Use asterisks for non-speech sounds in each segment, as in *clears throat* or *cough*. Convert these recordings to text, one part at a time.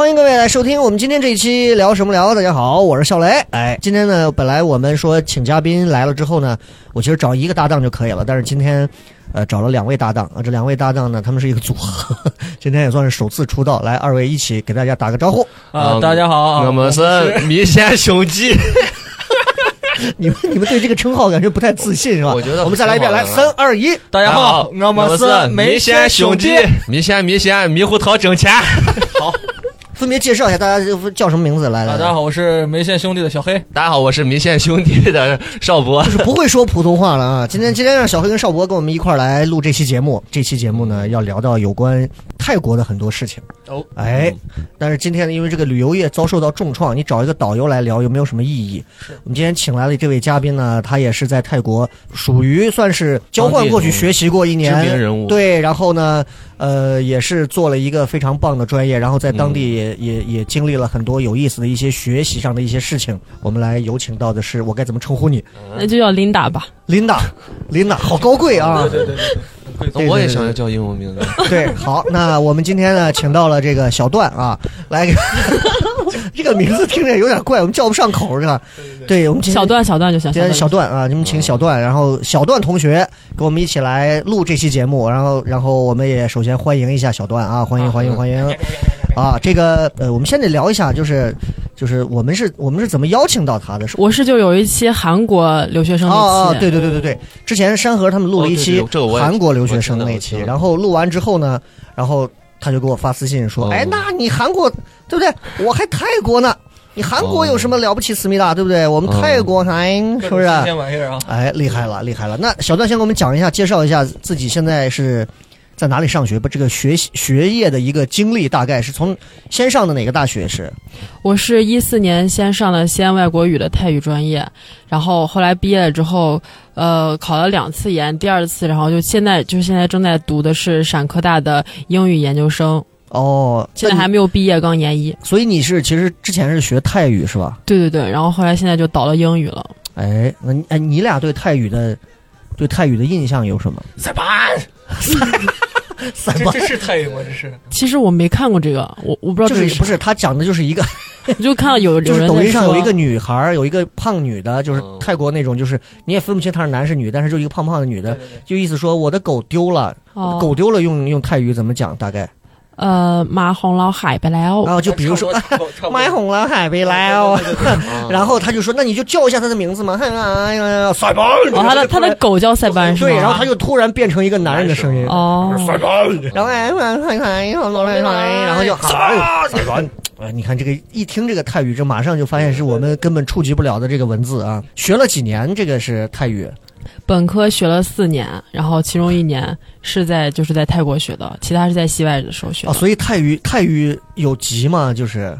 欢迎各位来收听我们今天这一期聊什么聊。大家好，我是笑雷。哎，今天呢，本来我们说请嘉宾来了之后呢，我其实找一个搭档就可以了，但是今天。呃，找了两位搭档啊，这两位搭档呢，他们是一个组合，*laughs* 今天也算是首次出道。来，二位一起给大家打个招呼。啊，大家好，我们是迷仙兄弟。*laughs* 你们你们对这个称号感觉不太自信是吧？我觉得我们再来一遍，来，三二一，大家好，我们是迷仙兄弟，米线米线猕猴桃挣钱。*laughs* 好，分别介绍一下大家叫什么名字？来大家好，我是梅县兄弟的小黑。大家好，我是梅县兄弟的邵博。就是不会说普通话了啊！今天今天让小黑跟邵博跟我们一块儿来录这期节目。这期节目呢，要聊到有关泰国的很多事情。哦，哎，但是今天呢，因为这个旅游业遭受到重创，你找一个导游来聊有没有什么意义？我们今天请来的这位嘉宾呢，他也是在泰国属于算是交换过去学习过一年，知名人物对，然后呢，呃，也是做了一个非常棒的专业，然后在当地也、也也经历了很多有意思的一些学习上的一些事情。我们来有请到的是，我该怎么称呼你？那就叫琳达吧。琳达，琳达，好高贵啊！对对对对，对我也想要叫英文名字。*laughs* 对，好，那我们今天呢，请到了这个小段啊，来，*laughs* 这个名字听着有点怪，我们叫不上口是吧？对，我们今天小段小段就行。今天小段段啊，你们请小段，然后小段同学跟我们一起来录这期节目，然后然后我们也首先欢迎一下小段啊，欢迎欢迎欢迎啊！这个呃，我们先得聊一下，就是就是我们是我们是怎么邀请到他的？是我是就有一期韩国留学生那期，哦哦，对对对对对，之前山河他们录了一期韩国留学生那期，然后录完之后呢，然后他就给我发私信说：“哦哎，那你韩国对不对？我还泰国呢，你韩国有什么了不起？思密达对不对？我们泰国还是不是？”玩意儿啊！哎，厉害了，厉害了！那小段先给我们讲一下，介绍一下自己现在是在哪里上学吧？这个学习学业的一个经历，大概是从先上的哪个大学是？我是一四年先上了西安外国语的泰语专业，然后后来毕业了之后，呃，考了两次研，第二次，然后就现在就是现在正在读的是陕科大的英语研究生，哦，现在还没有毕业，刚研一。所以你是其实之前是学泰语是吧？对对对，然后后来现在就倒了英语了。哎，那你哎，你俩对泰语的对泰语的印象有什么？塞班，*laughs* 三八这这是泰语吗？这是其实我没看过这个，我我不知道就是不是他讲的就是一个，*laughs* 我就看到有就是有人抖音上有一个女孩，有一个胖女的，就是嗯泰国那种，就是你也分不清她是男是女，但是就一个胖胖的女的，对对对就意思说我的狗丢了，哦狗丢了用用泰语怎么讲？大概呃，马红老海贝来哦。然后就比如说，马 *laughs* 红老海贝来哦。然后他就说，那你就叫一下他的名字嘛。哎呀，塞班。哦，他的他的狗叫塞班？对，然后他就突然变成一个男人的声音。哦，塞班。然后哎，塞班，哎呀，老来来，然后就喊塞班。哎，你看这个，一听这个泰语，这马上就发现是我们根本触及不了的这个文字啊！学了几年这个是泰语？本科学了四年，然后其中一年是在就是在泰国学的，其他是在西外的时候学的。哦，所以泰语泰语有级吗？就是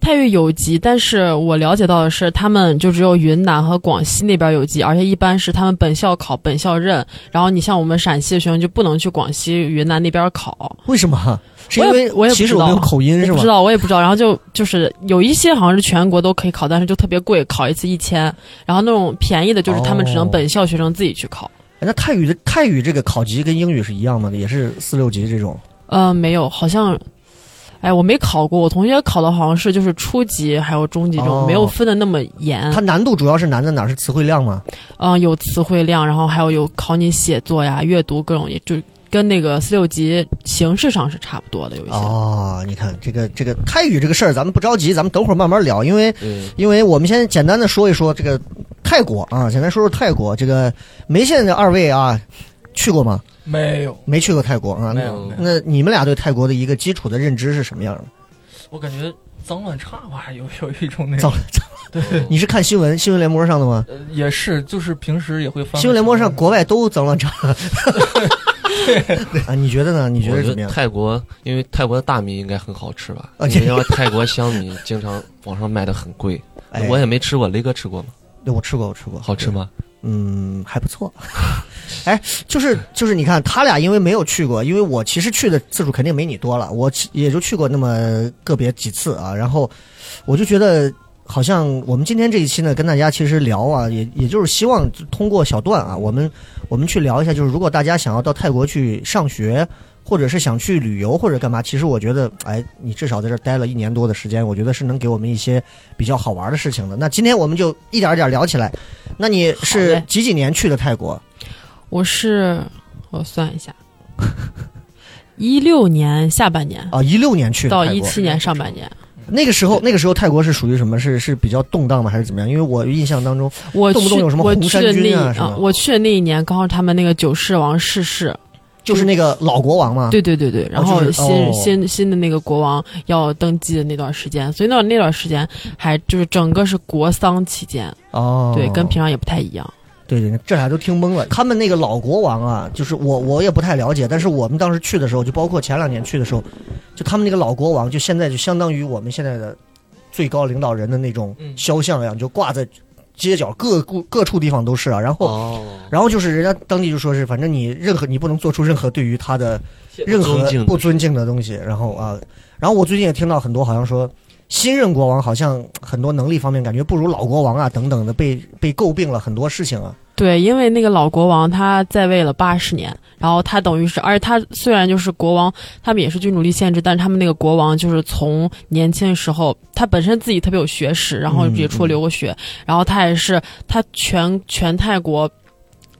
泰语有级，但是我了解到的是，他们就只有云南和广西那边有级，而且一般是他们本校考、本校认。然后你像我们陕西的学生就不能去广西、云南那边考。为什么？*laughs* 是因为我也不知道其实我们有口音是吧？不知道，我也不知道。然后就就是有一些好像是全国都可以考，但是就特别贵，考一次一千。然后那种便宜的，就是他们只能哦本校学生自己去考。哎那泰语的泰语这个考级跟英语是一样吗？也是四六级这种？呃，没有，好像，哎，我没考过，我同学考的好像是就是初级还有中级这种，哦没有分的那么严。它难度主要是难在哪儿？是词汇量吗？嗯、有词汇量，然后还有有考你写作呀、阅读各种，也就跟那个四六级形式上是差不多的，有一些。哦，你看这个这个泰语这个事儿，咱们不着急，咱们等会儿慢慢聊，因为嗯，因为我们先简单的说一说这个泰国啊，简单说说泰国这个梅县的二位啊，去过吗？没有，没去过泰国啊？没有，那你们俩对泰国的一个基础的认知是什么样的？我感觉脏乱差吧，有有一种那脏 *laughs* 对你是看新闻新闻联播上的吗？呃也是，就是平时也会翻。新闻联播上国外都增了长。*laughs* *laughs* 啊，你觉得呢？你觉得得怎么样？泰国，因为泰国的大米应该很好吃吧？啊因为泰国香米经常网上卖的很贵，*laughs* 哎我也没吃过。雷哥吃过吗？对我吃过，我吃过，好吃吗？嗯，还不错。*laughs* 哎，就是就是，你看他俩因为没有去过，因为我其实去的次数肯定没你多了，我也就去过那么个别几次啊。然后我就觉得，好像我们今天这一期呢，跟大家其实聊啊，也也就是希望通过小段啊，我们我们去聊一下，就是如果大家想要到泰国去上学。或者是想去旅游或者干嘛，其实我觉得，哎，你至少在这儿待了一年多的时间，我觉得是能给我们一些比较好玩的事情的。那今天我们就一点一点聊起来。那你是几几年去的泰国？我是我算一下，一六年下半年啊，一六年去的到一七年上半年，那个时候，那个时候泰国是属于什么？是是比较动荡吗？还是怎么样？因为我印象当中，我去动不动有什么红衫军啊什么我去的那一年刚好他们那个九世王逝世，就是那个老国王嘛。对对对对，然后就是新、哦新新的那个国王要登基的那段时间，所以那那段时间还就是整个是国丧期间，哦，对，跟平常也不太一样。对对，这俩都听懵了。他们那个老国王啊，就是我我也不太了解，但是我们当时去的时候，就包括前两年去的时候，就他们那个老国王，就现在就相当于我们现在的最高领导人的那种嗯肖像一样，就挂在街角各各各处地方都是啊。然后哦，然后就是人家当地就说是，反正你任何你不能做出任何对于他的任何不尊敬的东西。然后啊，然后我最近也听到很多好像说，新任国王好像很多能力方面感觉不如老国王啊等等的，被被诟病了很多事情啊。对，因为那个老国王他在位了八十年，然后他等于是，而且他虽然就是国王，他们也是君主立宪制，但是他们那个国王就是从年轻的时候，他本身自己特别有学识，然后也出国留过学，然后他也是他全全泰国，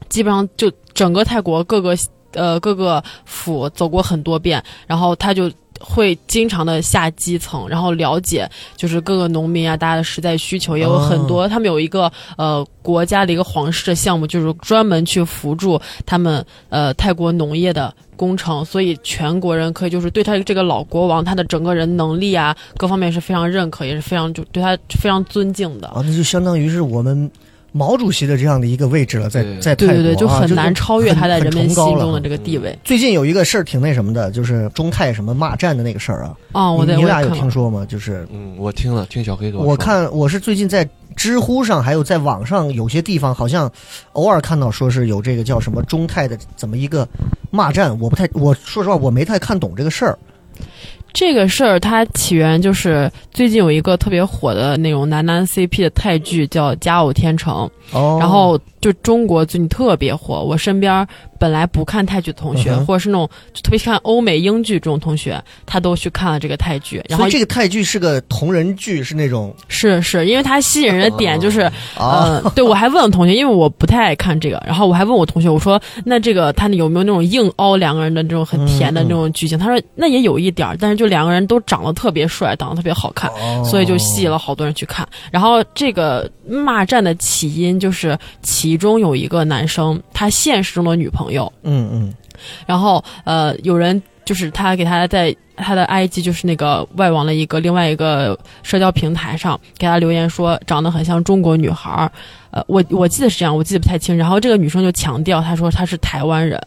基本上就整个泰国各个呃各个府走过很多遍，然后他就。会经常的下基层，然后了解就是各个农民啊，大家的实在需求，也有很多。他们有一个呃国家的一个皇室的项目，就是专门去辅助他们呃泰国农业的工程，所以全国人可以就是对他这个老国王他的整个人能力啊各方面是非常认可，也是非常就对他非常尊敬的。啊，那就相当于是我们毛主席的这样的一个位置了，在在泰国、啊、对对对，就很难超越他在人们心中的。这个地位。最近有一个事儿挺那什么的，就是中泰什么骂战的那个事儿啊，啊、我在你你俩有。听说吗？就是嗯，我听了，听小黑给我说看我是最近在知乎上，还有在网上有些地方，好像偶尔看到说是有这个叫什么中泰的怎么一个骂战，我不太，我说实话我没太看懂这个事儿。这个事儿它起源就是最近有一个特别火的那种男男 CP 的泰剧叫《佳偶天成》，哦然后就中国最近特别火。我身边本来不看泰剧的同学，嗯或者是那种就特别看欧美英剧这种同学，他都去看了这个泰剧。然后这个泰剧是个同人剧，是那种是是因为它吸引人的点就是，啊，呃，对我还问了同学，因为我不太爱看这个，然后我还问我同学，我说那这个他有没有那种硬凹两个人的这种很甜的那种剧情？他说那也有一点儿，但是就两个人都长得特别帅，长得特别好看。哦所以就吸引了好多人去看。然后这个骂战的起因就是其中有一个男生，他现实中的女朋友，嗯嗯然后呃有人就是他给他在他的 IG 就是那个外网的一个另外一个社交平台上给他留言说长得很像中国女孩儿，呃我我记得是这样，我记得不太清。然后这个女生就强调她说她是台湾人。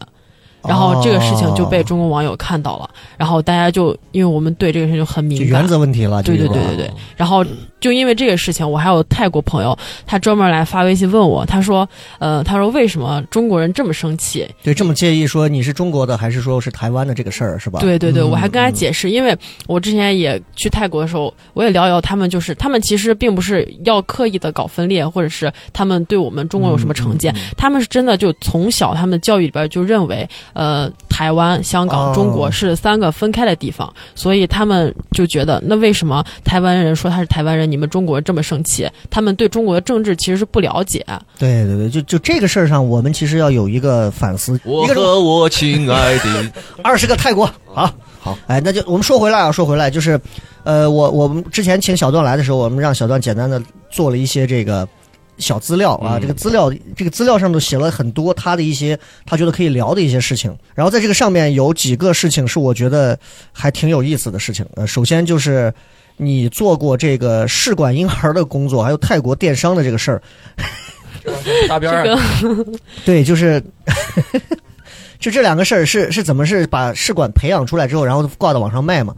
然后这个事情就被中国网友看到了，然后大家就因为我们对这个事情就很敏感原，则问题了，对对对对对。然后就因为这个事情，我还有泰国朋友，他专门来发微信问我，他说，呃，他说为什么中国人这么生气？对，这么介意说你是中国的还是说是台湾的这个事儿是吧？对对对，嗯我还跟他解释，因为我之前也去泰国的时候，我也聊一聊他们，就是他们其实并不是要刻意的搞分裂，或者是他们对我们中国有什么成嗯见，他们是真的就从小他们的教育里边就认为，呃，台湾、香港、哦中国是三个分开的地方，所以他们就觉得，那为什么台湾人说他是台湾人，你们中国这么生气？他们对中国的政治其实是不了解。对对对，就就这个事儿上，我们其实要有一个反思。我一个和我亲爱的，*laughs* 二十个泰国，好，*laughs* 好，哎，那就我们说回来啊，说回来，就是，呃，我我们之前请小段来的时候，我们让小段简单的做了一些这个小资料啊，嗯这个资料这个资料上头写了很多他的一些他觉得可以聊的一些事情，然后在这个上面有几个事情是我觉得还挺有意思的事情，呃，首先就是。你做过这个试管婴儿的工作，还有泰国电商的这个事儿，*laughs* 大边儿对，就是。*laughs* 就这两个事儿是是怎么是把试管培养出来之后，然后挂到网上卖嘛？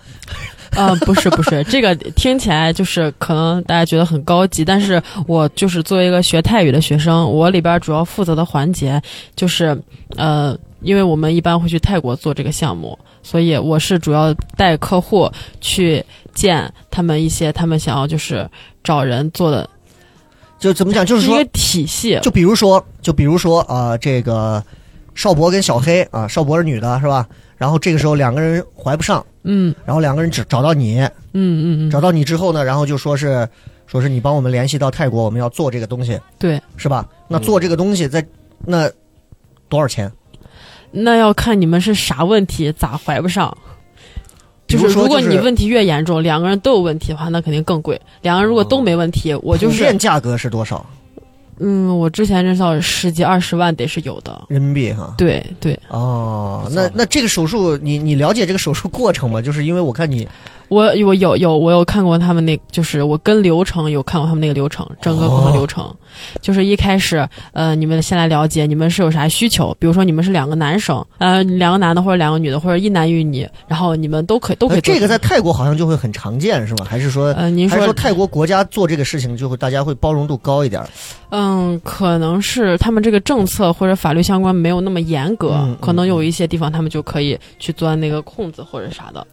*laughs* 呃，不是不是，这个听起来就是可能大家觉得很高级，但是我就是作为一个学泰语的学生，我里边主要负责的环节就是呃，因为我们一般会去泰国做这个项目，所以我是主要带客户去见他们一些他们想要就是找人做的，就怎么讲？就是说一个，体系，就比如说，就比如说啊、这个邵博跟小黑啊，邵博是女的，是吧？然后这个时候两个人怀不上，嗯然后两个人只找到你，嗯嗯嗯，找到你之后呢，然后就说是说是你帮我们联系到泰国，我们要做这个东西，对。是吧？那做这个东西在那多少钱？那要看你们是啥问题，咋怀不上。就是如果你问题越严重，两个人都有问题的话，那肯定更贵。两个人如果都没问题，我就是普遍价格是多少嗯，我之前认识到十几二十万得是有的。人民币哈？对对，哦，那那这个手术，你你了解这个手术过程吗？就是因为我看你我我有有我有看过他们那，就是我跟流程有看过他们那个流程，整个工作流程，就是一开始呃，你们先来了解你们是有啥需求，比如说你们是两个男生，呃，两个男的或者两个女的，或者一男一女，然后你们都可以都可以这个在泰国好像就会很常见，是吗？还是说？呃，您还是说说泰国国家做这个事情就会大家会包容度高一点？嗯，可能是他们这个政策或者法律相关没有那么严格，可能有一些地方他们就可以去钻那个空子或者啥的。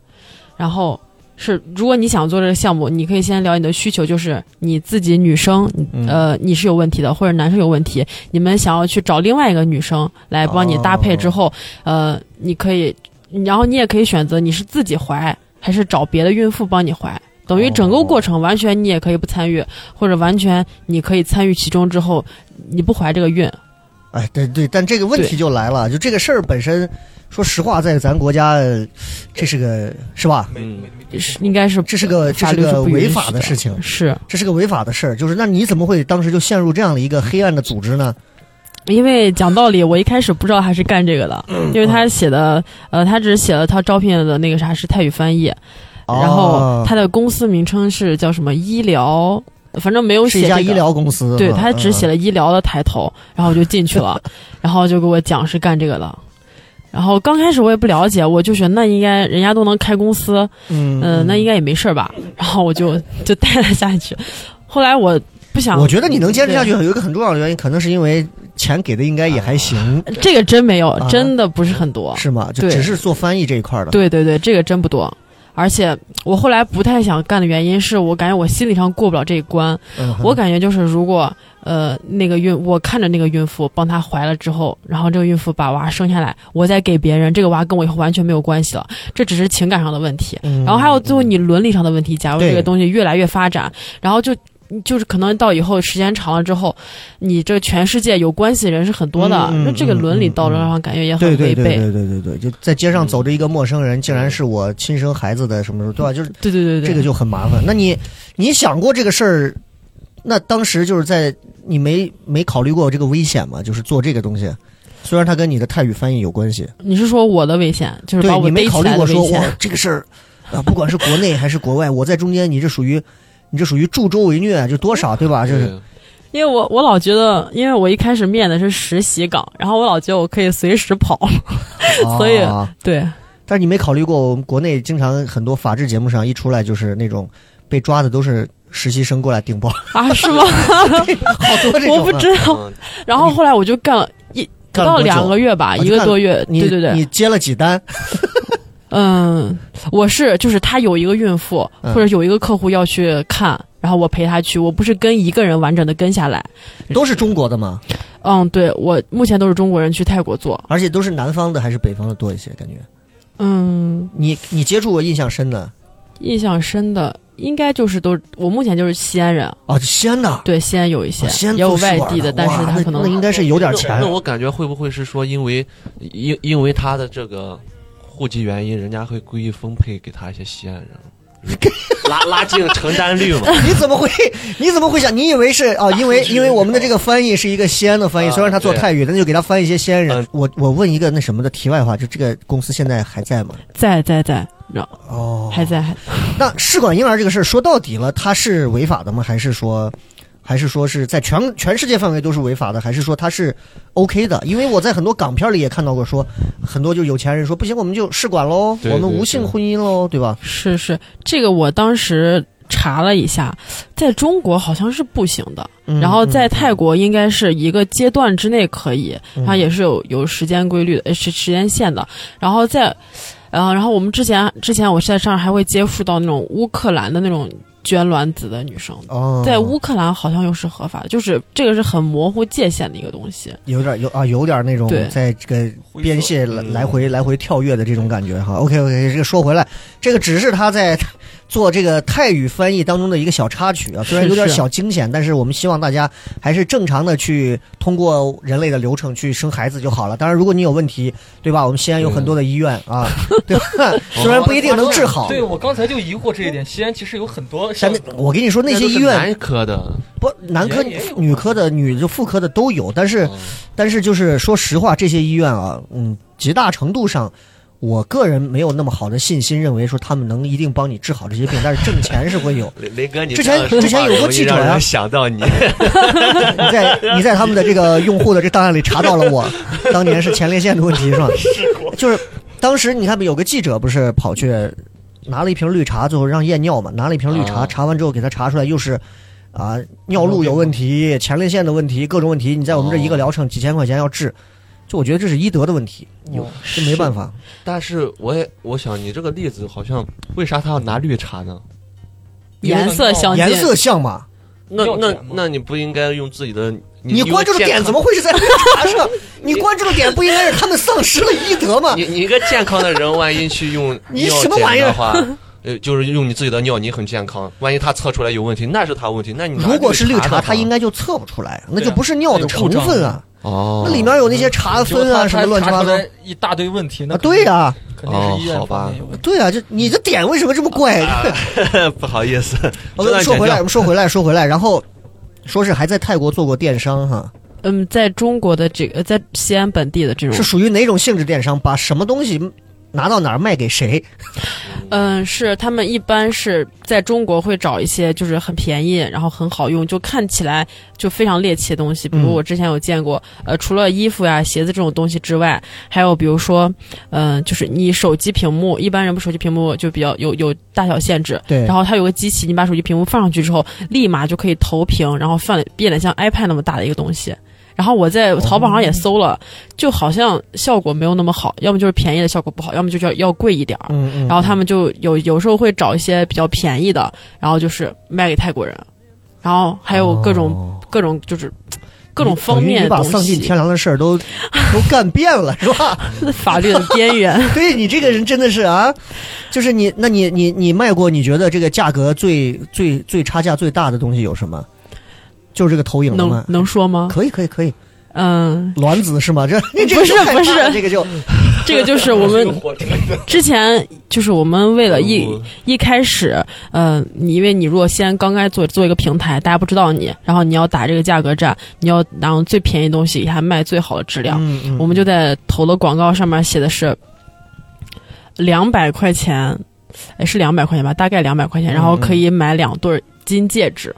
然后是，如果你想做这个项目，你可以先聊你的需求，就是你自己女生，嗯呃，你是有问题的，或者男生有问题，你们想要去找另外一个女生来帮你搭配之后，呃，你可以，然后你也可以选择你是自己怀，还是找别的孕妇帮你怀。等于整个过程完全你也可以不参与，或者完全你可以参与其中之后，你不怀这个孕，哎，对对，但这个问题就来了，就这个事儿本身，说实话，在咱国家，呃这是个是吧？嗯，是应该是这是个这是是个违法的事情，是这是个违法的事儿。就是那你怎么会当时就陷入这样的一个黑暗的组织呢？因为讲道理，我一开始不知道他是干这个的，嗯因为他写的呃，他只是写了他招聘的那个啥是泰语翻译，然后哦他的公司名称是叫什么医疗，反正没有写、这个、是一家医疗公司，对他只写嗯了医疗的抬头，然后我就进去了，*laughs* 然后就给我讲是干这个的。然后刚开始我也不了解，我就觉得那应该人家都能开公司，嗯嗯、那应该也没事儿吧。然后我就就待了下去。后来我不想，我觉得你能坚持下去，有一个很重要的原因，可能是因为钱给的应该也还行，这个真没有，啊真的不是很多。是吗？就只是做翻译这一块的。对对对，这个真不多。而且我后来不太想干的原因是我感觉我心理上过不了这一关。嗯，我感觉就是如果呃那个孕，我看着那个孕妇帮她怀了之后，然后这个孕妇把娃生下来，我再给别人，这个娃跟我以后完全没有关系了，这只是情感上的问题。嗯然后还有最后你伦理上的问题，假如这个东西越来越发展，然后就。就是可能到以后时间长了之后，你这全世界有关系的人是很多的，那这个伦理道德上感觉也很违背。对对对对对，就在街上走着一个陌生人，竟然是我亲生孩子的什么时候，对吧？就是对对对对，这个就很麻烦。那你你想过这个事儿？那当时就是在你没没考虑过这个危险吗？就是做这个东西，虽然它跟你的泰语翻译有关系，你是说我的危险，就是对把我你没考虑过说哇险？这个事儿啊，不管是国内还是国外，我在中间，你这属于你这属于助纣为虐，就多少对吧？就是因为我我老觉得，因为我一开始面的是实习岗，然后我老觉得我可以随时跑，*laughs* 所以啊对，但是你没考虑过，我们国内经常很多法制节目上一出来就是那种被抓的都是实习生过来顶包，啊，是吗？*laughs* 好多这种啊。我不知道。嗯然后后来我就干了一不到两个月吧，一个多月。你对对对你，接了几单？嗯，我是就是他有一个孕妇嗯或者有一个客户要去看，然后我陪他去，我不是跟一个人完整的跟下来。都是中国的吗？嗯，对我目前都是中国人去泰国做。而且都是南方的还是北方的多一些？感觉嗯，你你接触过印象深的印象深的应该就是都我目前就是西安人，啊？西安的，对西安有一些，啊西安也有外地的，但是他可能那应该是有点钱那。我感觉会不会是说，因为因因为他的这个户籍原因，人家会故意分配给他一些西安人，*laughs* 拉拉近成单率嘛。*laughs* 你怎么会？你怎么会想？你以为是啊？因为 *laughs* 因为我们的这个翻译是一个西安的翻译，啊虽然他做泰语，那就给他翻译一些西安人嗯。我我问一个那什么的题外话，就这个公司现在还在吗？在在在，哦，还在还那试管婴儿这个事儿说到底了，它是违法的吗？还是说，还是说是在全全世界范围都是违法的？还是说它是 OK 的？因为我在很多港片里也看到过说，很多就有钱人说不行，我们就试管喽，我们无性婚姻喽，对吧？是是，这个我当时查了一下，在中国好像是不行的，嗯然后在泰国应该是一个阶段之内可以，嗯它也是有有时间规律的，呃时时间线的。然后在，呃，然后我们之前之前我是在上还会接触到那种乌克兰的那种捐卵子的女生。哦，在乌克兰好像又是合法的，就是这个是很模糊界限的一个东西。有点有啊，有点那种在这个边界来回来回跳跃的这种感觉哈。OK OK，这个说回来，这个只是他在做这个泰语翻译当中的一个小插曲啊，虽然有点小惊险，但是我们希望大家还是正常的去通过人类的流程去生孩子就好了。当然，如果你有问题，对吧？我们西安有很多的医院啊，对吧？*laughs* 虽然不一定能治好，对我刚才就疑惑这一点，西安其实有很多像但那我跟你说，那些医院男科的，不男科女科的、女就妇科的都有，但是。嗯但是就是说实话，这些医院啊，嗯，极大程度上，我个人没有那么好的信心，认为说他们能一定帮你治好这些病，但是挣钱是会有。*laughs* 雷雷哥，你之前之前有过记者呀想到你，*laughs* 你在你在他们的这个用户的这档案里查到了我 *laughs* 当年是前列腺的问题是吧？就是当时你看有个记者不是跑去拿了一瓶绿茶，最后让验尿嘛，拿了一瓶绿茶，啊查完之后给他查出来又是。啊，尿路有问题，前列腺的问题，各种问题，你在我们这一个疗程几千块钱要治，就我觉得这是医德的问题，有哦这没办法。但是我也我想你这个例子好像为啥他要拿绿茶呢？颜色相，颜色像嘛？那那那你不应该用自己的你关注的点怎么？会是在绿茶 *laughs* 上？你关注的点不应该是他们丧失了医德吗？你你一个健康的人，万一去用 *laughs* 你尿什么玩意儿检的话，呃，就是用你自己的尿，你很健康。万一他测出来有问题，那是他问题。那你拿如果是绿茶，绿的话它应该就测不出来，那就不是尿的成分啊，哦，那里面有那些查分啊什么乱七八糟。一大堆问题，那啊，对呀、肯定是医院吧。对啊，就你的点为什么这么怪？*laughs* 不好意思，我这段说回来，我们说回来，说回来，然后说是还在泰国做过电商哈，嗯，在中国的这个，在西安本地的这种。是属于哪种性质电商？把什么东西拿到哪儿卖给谁？嗯，是他们一般是在中国会找一些就是很便宜，然后很好用，就看起来就非常猎奇的东西。比如嗯我之前有见过，呃，除了衣服呀、鞋子这种东西之外，还有比如说，嗯、就是你手机屏幕，一般人不手机屏幕就比较有有大小限制，对然后它有个机器，你把手机屏幕放上去之后，立马就可以投屏，然后放变得像 iPad 那么大的一个东西。然后我在淘宝上也搜了，就好像效果没有那么好，要么就是便宜的效果不好，要么就是要要贵一点儿。嗯嗯，然后他们就有有时候会找一些比较便宜的，然后就是卖给泰国人，然后还有各种、哦各种就是各种方等于你把丧尽天，良的事儿都 *laughs* 都干遍了，是吧？*laughs* 法律的边缘。*laughs* 对你这个人真的是啊，就是你，那你你你卖过，你觉得这个价格最最最差价最大的东西有什么？就是这个投影能吗？能说吗？可以可以可以，嗯，卵子是吗？这这不是不是。*laughs* 这个就 *laughs* 这个就是我们 *laughs* 之前就是我们为了一哦一开始，呃，你因为你如果先刚开做做一个平台，大家不知道你，然后你要打这个价格战，你要拿用最便宜东西，还卖最好的质量，嗯嗯我们就在投的广告上面写的是两百块钱，哎，是两百块钱吧，大概两百块钱，然后可以买两对儿金戒指，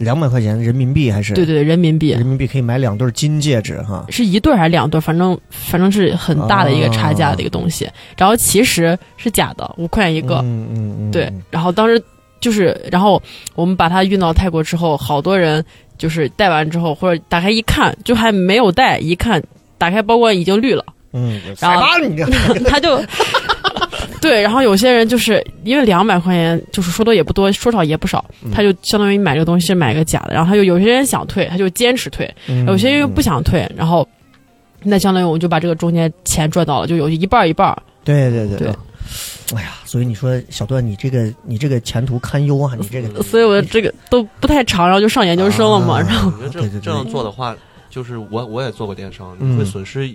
两百块钱人民币还是？对对对，人民币。人民币可以买两对金戒指哈。是一对儿还是两对儿，反正反正是很大的一个差价的一个东西，然后其实是假的，五块钱一个，嗯嗯嗯，对，然后当时就是，然后我们把它运到泰国之后，好多人就是戴完之后或者打开一看，就还没有戴，一看打开包裹已经绿了。嗯，然后 *laughs* 他就 *laughs* 对，然后有些人就是因为两百块钱，就是说多也不多，说少也不少，嗯他就相当于买这个东西买个假的，然后他就有些人想退，他就坚持退，嗯有些人又不想退，然后那相当于我们就把这个中间钱赚到了，就有一半一半儿。对对对对。哎呀，所以你说小段，你这个你这个前途堪忧啊！你这个所以我这个都不太长，然后就上研究生了嘛，啊然后我觉得这对对对这样做的话，就是我我也做过电商，嗯你会损失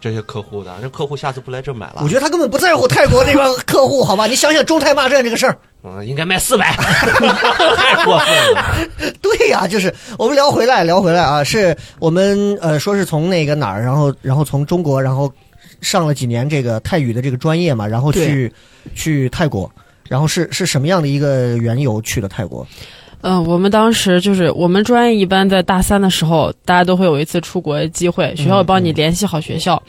这些客户的，这客户下次不来这买了。我觉得他根本不在乎泰国那帮客户，好吧？*laughs* 你想想中泰骂战这个事儿，嗯，应该卖四百，*laughs* 太过分了。对呀、就是我们聊回来，聊回来啊，是我们呃说是从那个哪儿，然后然后从中国，然后上了几年这个泰语的这个专业嘛，然后去去泰国，然后是是什么样的一个缘由去了泰国？嗯、我们当时就是我们专业一般在大三的时候，大家都会有一次出国的机会，学校帮你联系好学校，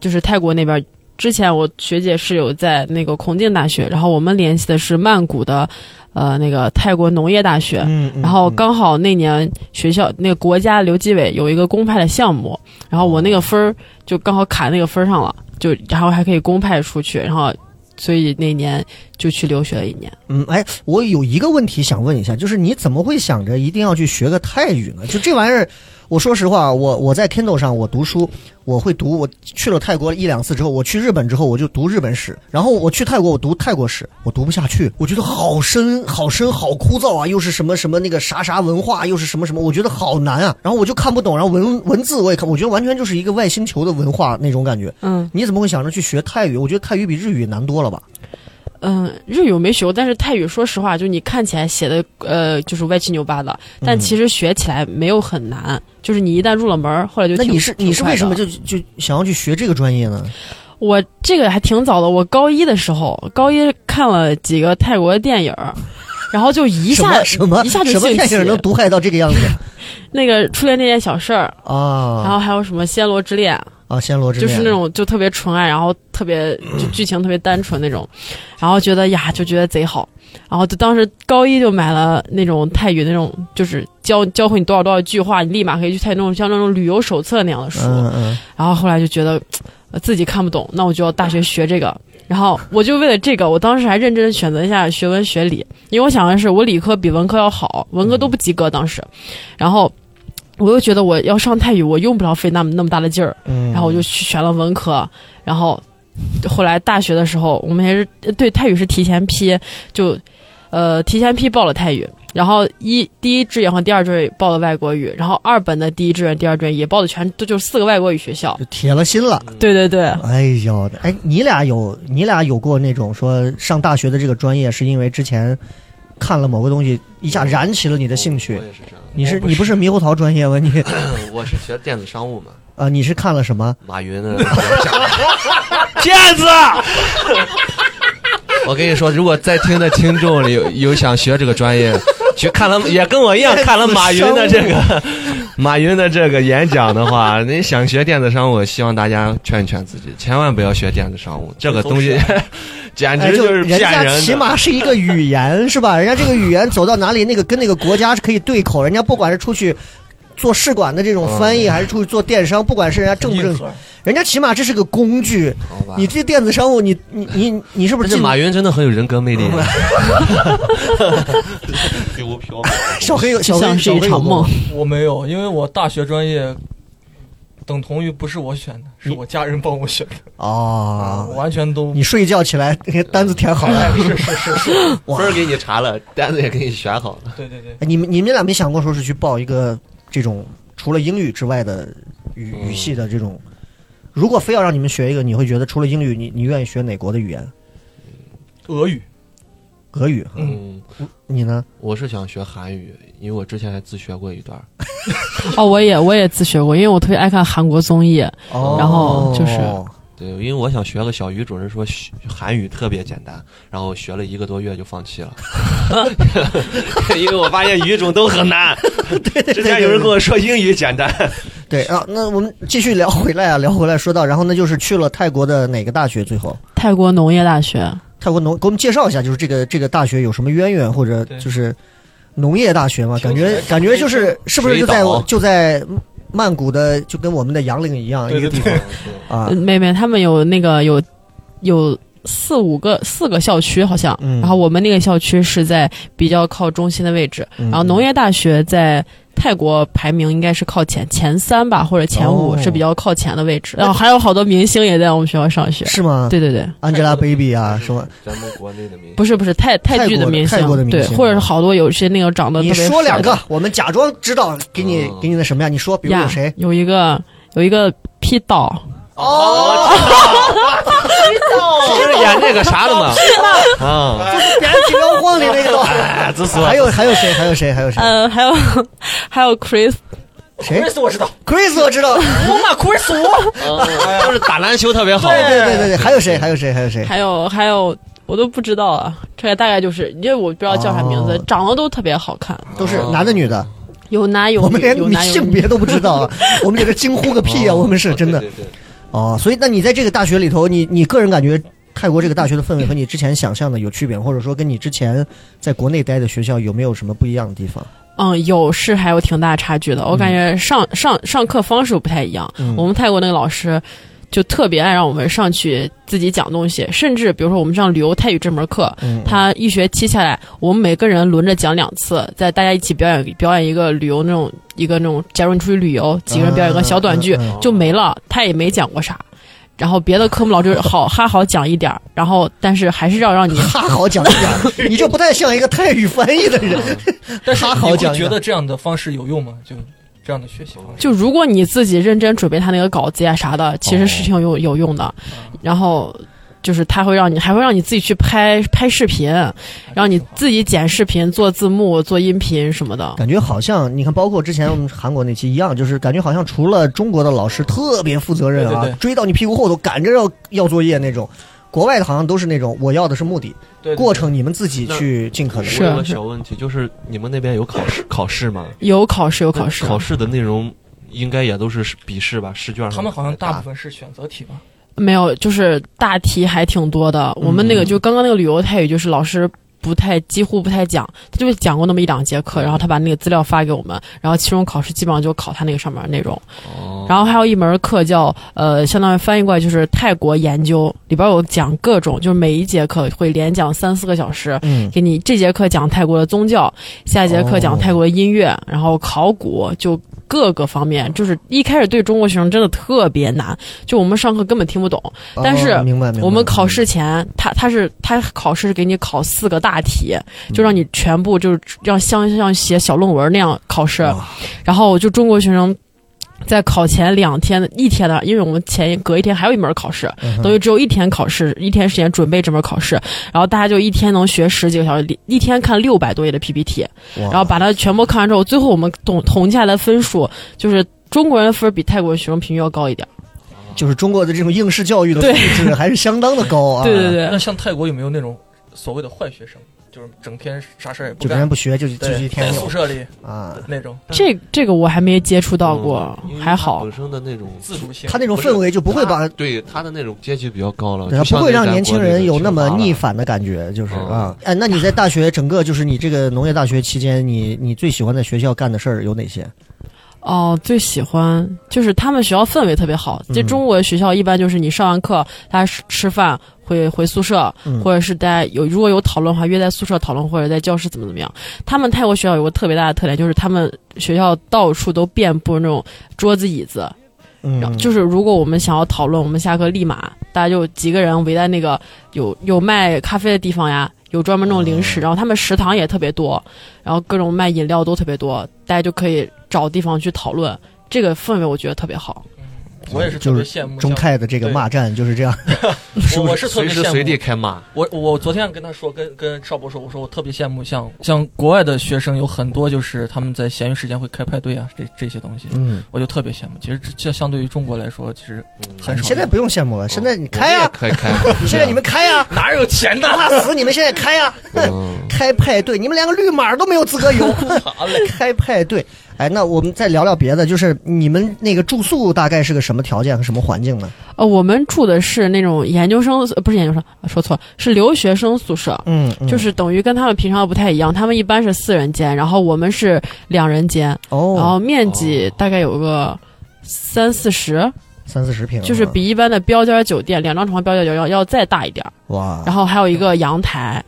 就是泰国那边。之前我学姐是有在那个孔敬大学，然后我们联系的是曼谷的，呃，那个泰国农业大学。嗯，嗯然后刚好那年学校那个国家刘基伟有一个公派的项目，然后我那个分儿就刚好卡那个分儿上了，就然后还可以公派出去，然后所以那年就去留学了一年。嗯，哎，我有一个问题想问一下，就是你怎么会想着一定要去学个泰语呢？就这玩意儿，我说实话，我我在 Kindle 上我读书，我会读。我去了泰国一两次之后，我去日本之后我就读日本史，然后我去泰国我读泰国史，我读不下去，我觉得好深好深好枯燥啊，又是什么什么那个啥啥文化，又是什么什么，我觉得好难啊。然后我就看不懂，然后文文字我也看，我觉得完全就是一个外星球的文化那种感觉。嗯你怎么会想着去学泰语？我觉得泰语比日语难多了吧？嗯，日语我没学过，但是泰语说实话，就你看起来写的呃就是歪七扭八的，但其实学起来没有很难，就是你一旦入了门儿，后来就挺那你是你是为什么。就就想要去学这个专业呢？我这个还挺早的，我高一的时候，高一看了几个泰国的电影儿，*laughs* 然后就一什下么什么一下就什么电影能毒害到这个样子？*laughs* 那个初恋那件小事儿啊，然啊后还有什么暹罗之恋，啊！暹罗之恋就是那种就特别纯爱，然后特别 *clears throat* 就剧情特别单纯那种，然后觉得呀就觉得贼好，然后就当时高一就买了那种泰语那种，就是教教会你多少多少句话，你立马可以去泰那种像那种旅游手册那样的书，嗯嗯然后后来就觉得呃自己看不懂，那我就要大学学这个。然后我就为了这个，我当时还认真地选择一下学文学理，因为我想的是我理科比文科要好，文科都不及格当时。然后我又觉得我要上泰语，我用不着费那么那么大的劲儿，嗯，然后我就去选了文科。然后后来大学的时候，我们也是对泰语是提前批，就呃提前批报了泰语。然后一第一志愿和第二志愿报了外国语，然后二本的第一志愿、第二志愿也报的全都就是四个外国语学校。就铁了心了。对对对，哎呦，哎，你俩有你俩有过那种说上大学的这个专业是因为之前看了某个东西一下燃起了你的兴趣我？也是这样。你是你不是猕猴桃专业吗？你 *laughs* 我是学电子商务嘛，啊，你是看了什么？马云的 *laughs* 骗子。*laughs* 我跟你说，如果在听的听众里有有想学这个专业，*laughs* 去看了也跟我一样看了马云的这个 *laughs* 马云的这个演讲的话，*laughs* 你想学电子商务，希望大家劝一劝自己，千万不要学电子商务，这个东西简哎，直就是人家骗人的。起码是一个语言是吧？人家这个语言走到哪里，那个跟那个国家是可以对口。人家不管是出去做试管的这种翻译，还是出去做电商，不管是人家正不正确，人家起码这是个工具。你这电子商务，你你你你是不是这马云真的很有人格魅力，虚无缥缈。小黑有小黑像是一场梦。。我没有，因为我大学专业等同于不是我选的，是我家人帮我选的，哦，我完全都你睡一觉起来，那个单子填好了。是是是是，*laughs* 分儿给你查了，单子也给你选好了。对对对，哎你们你们俩没想过说是去报一个这种除了英语之外的语嗯语系的这种？如果非要让你们学一个，你会觉得除了英语，你你愿意学哪国的语言？俄语，俄语？嗯，你呢？我是想学韩语，因为我之前还自学过一段。*laughs* 哦，我也我也自学过，因为我特别爱看韩国综艺。哦，然后就是对，因为我想学个小语种，人说学韩语特别简单，然后学了一个多月就放弃了，*laughs* 因为我发现语种都很难。对对之前有人跟我说英语简单，对啊，那我们继续聊回来啊，聊回来说到，然后那就是去了泰国的哪个大学？最后泰国农业大学，泰国农给我们介绍一下，就是这个这个大学有什么渊源，或者就是农业大学嘛？感觉感觉就是是不是就在就在曼谷的，就跟我们的杨凌一样对对一个地方啊呃？妹妹他们有那个有有四五个四个校区好像，嗯然后我们那个校区是在比较靠中心的位置，嗯然后农业大学在。泰国排名应该是靠前前三吧，或者前五、哦是比较靠前的位置。然后还有好多明星也在我们学校上学。是吗？对对对，，Angelababy 啊，什么？咱们国内的明星不是不是泰泰剧的明星，泰国的明星对，或者是好多有些那个长得特你别说两个，我们假装知道，给你嗯给你的什么呀？你说，比如有谁？有一个有一个 P 岛，哦，知道就 *laughs* 是演那个啥的嘛。啊，就是点起摇晃的那个。哎，这是还有还有谁？还有谁？还有谁？嗯，还有 *laughs* 还有 Chris，谁 Chris 我知道，？Chris 我知道。罗马 Chris 我，就是打篮球特别好。对对对对，还有谁？还有谁？还有谁？还有还有我都不知道啊，这个大概就是因为我不知道叫啥名字，哦长得都特别好看，都是男的女的？有男有女，我们连。性别都不知道啊！*laughs* 我们在这惊呼个屁啊！我们是真的对对对哦。所以，那你在这个大学里头，你你个人感觉泰国这个大学的氛围和你之前想象的有区别，或者说跟你之前在国内待的学校有没有什么不一样的地方？嗯，有是还有挺大差距的。我感觉上上上课方式不太一样。嗯我们泰国那个老师就特别爱让我们上去自己讲东西，甚至比如说我们上旅游泰语这门课，嗯他一学期下来，我们每个人轮着讲两次，在大家一起表演表演一个旅游那种一个那种，假如你出去旅游，几个人表演一个小短剧、就没了，他也没讲过啥。然后别的科目老师好哈好讲一点儿，然后但是还是要让你 *laughs* 哈好讲一点，你就不太像一个泰语翻译的人。*laughs* 但是哈好讲一点觉得这样的方式有用吗？就这样的学习方式，就如果你自己认真准备他那个稿子呀啥的，其实是挺有有用的。然后就是他会让你，还会让你自己去拍拍视频，让你自己剪视频、做字幕、做音频什么的。感觉好像你看，包括之前我们韩国那期一样，就是感觉好像除了中国的老师特别负责任啊，对对对。追到你屁股后头赶着要要作业那种，国外的好像都是那种我要的是目的，对对过程你们自己去尽可能。是我有个小问题，就是你们那边有考试 *laughs* 考试吗？有考试，有考试。考试的内容应该也都是笔试吧？试卷上他们好像大部分是选择题吧？没有，就是大题还挺多的。我们那个就刚刚那个旅游泰语，就是老师不太几乎不太讲，他就讲过那么一两节课，然后他把那个资料发给我们，然后期中考试基本上就考他那个上面的内容。哦，然后还有一门课叫呃，相当于翻译过来就是泰国研究，里边有讲各种，就是每一节课会连讲三四个小时。嗯，给你这节课讲泰国的宗教，下一节课讲泰国的音乐，然后考古，就各个方面，就是一开始对中国学生真的特别难，就我们上课根本听不懂。但是。我们考试前，他他是他考试是给你考四个大题，就让你全部就是让像像写小论文那样考试，哇然后就中国学生。在考前两天的一天的，因为我们前隔一天还有一门考试，嗯等于只有一天考试，一天时间准备这门考试，然后大家就一天能学十几个小时，一天看六百多页的 PPT，然后把它全部看完之后，最后我们统统计下来的分数就是中国人的分儿比泰国人学生平均要高一点。就是中国的这种应试教育的素质还是相当的高啊。*laughs* 对对对那，像泰国有没有那种所谓的坏学生，就是整天啥事儿也不就别人干，不学就就是一天在宿舍里啊。那种这这个我还没接触到过，嗯因为还好。本身的那种自主性，他那种氛围就不会把，对他的那种阶级比较高了，对他就不会让年轻人有那么逆反的感觉，就是嗯啊。哎，那你在大学整个就是你这个农业大学期间，你你最喜欢在学校干的事儿有哪些？哦，最喜欢就是他们学校氛围特别好。这嗯中国学校一般就是你上完课，大家吃吃饭会回宿舍，嗯或者是大家有如果有讨论的话，约在宿舍讨论，或者在教室怎么怎么样。他们泰国学校有个特别大的特点，就是他们学校到处都遍布那种桌子椅子，然后嗯，就是如果我们想要讨论，我们下课立马大家就几个人围在那个有有卖咖啡的地方呀，有专门那种零食，然后他们食堂也特别多，然后各种卖饮料都特别多，大家就可以找地方去讨论。这个氛围我觉得特别好。我也是特别羡慕中泰的这个骂战就是这样。*laughs* *laughs* 我我是特别羡慕随时随地开骂。我我昨天跟他说，跟跟邵博说，我说我特别羡慕像像国外的学生有很多就是他们在闲余时间会开派对啊，这这些东西，嗯，我就特别羡慕。其实这这相对于中国来说，其实很少。现在不用羡慕了，现在你开呀，呀，开开。*laughs* 现在你们开呀，哪有钱的？怕死你们现在开呀，嗯开派对，你们连个绿码都没有资格有，开派对。哎，那我们再聊聊别的，就是你们那个住宿大概是个什么条件和什么环境呢？呃，我们住的是那种研究生，呃不是研究生，啊说错了，是留学生宿舍。嗯，嗯就是等于跟他们平常不太一样，他们一般是四人间，然后我们是两人间，哦然哦，后面积大概有个三四十，三四十平，就是比一般的标间酒店两张床标间酒店要要再大一点儿，哇，然后还有一个阳台，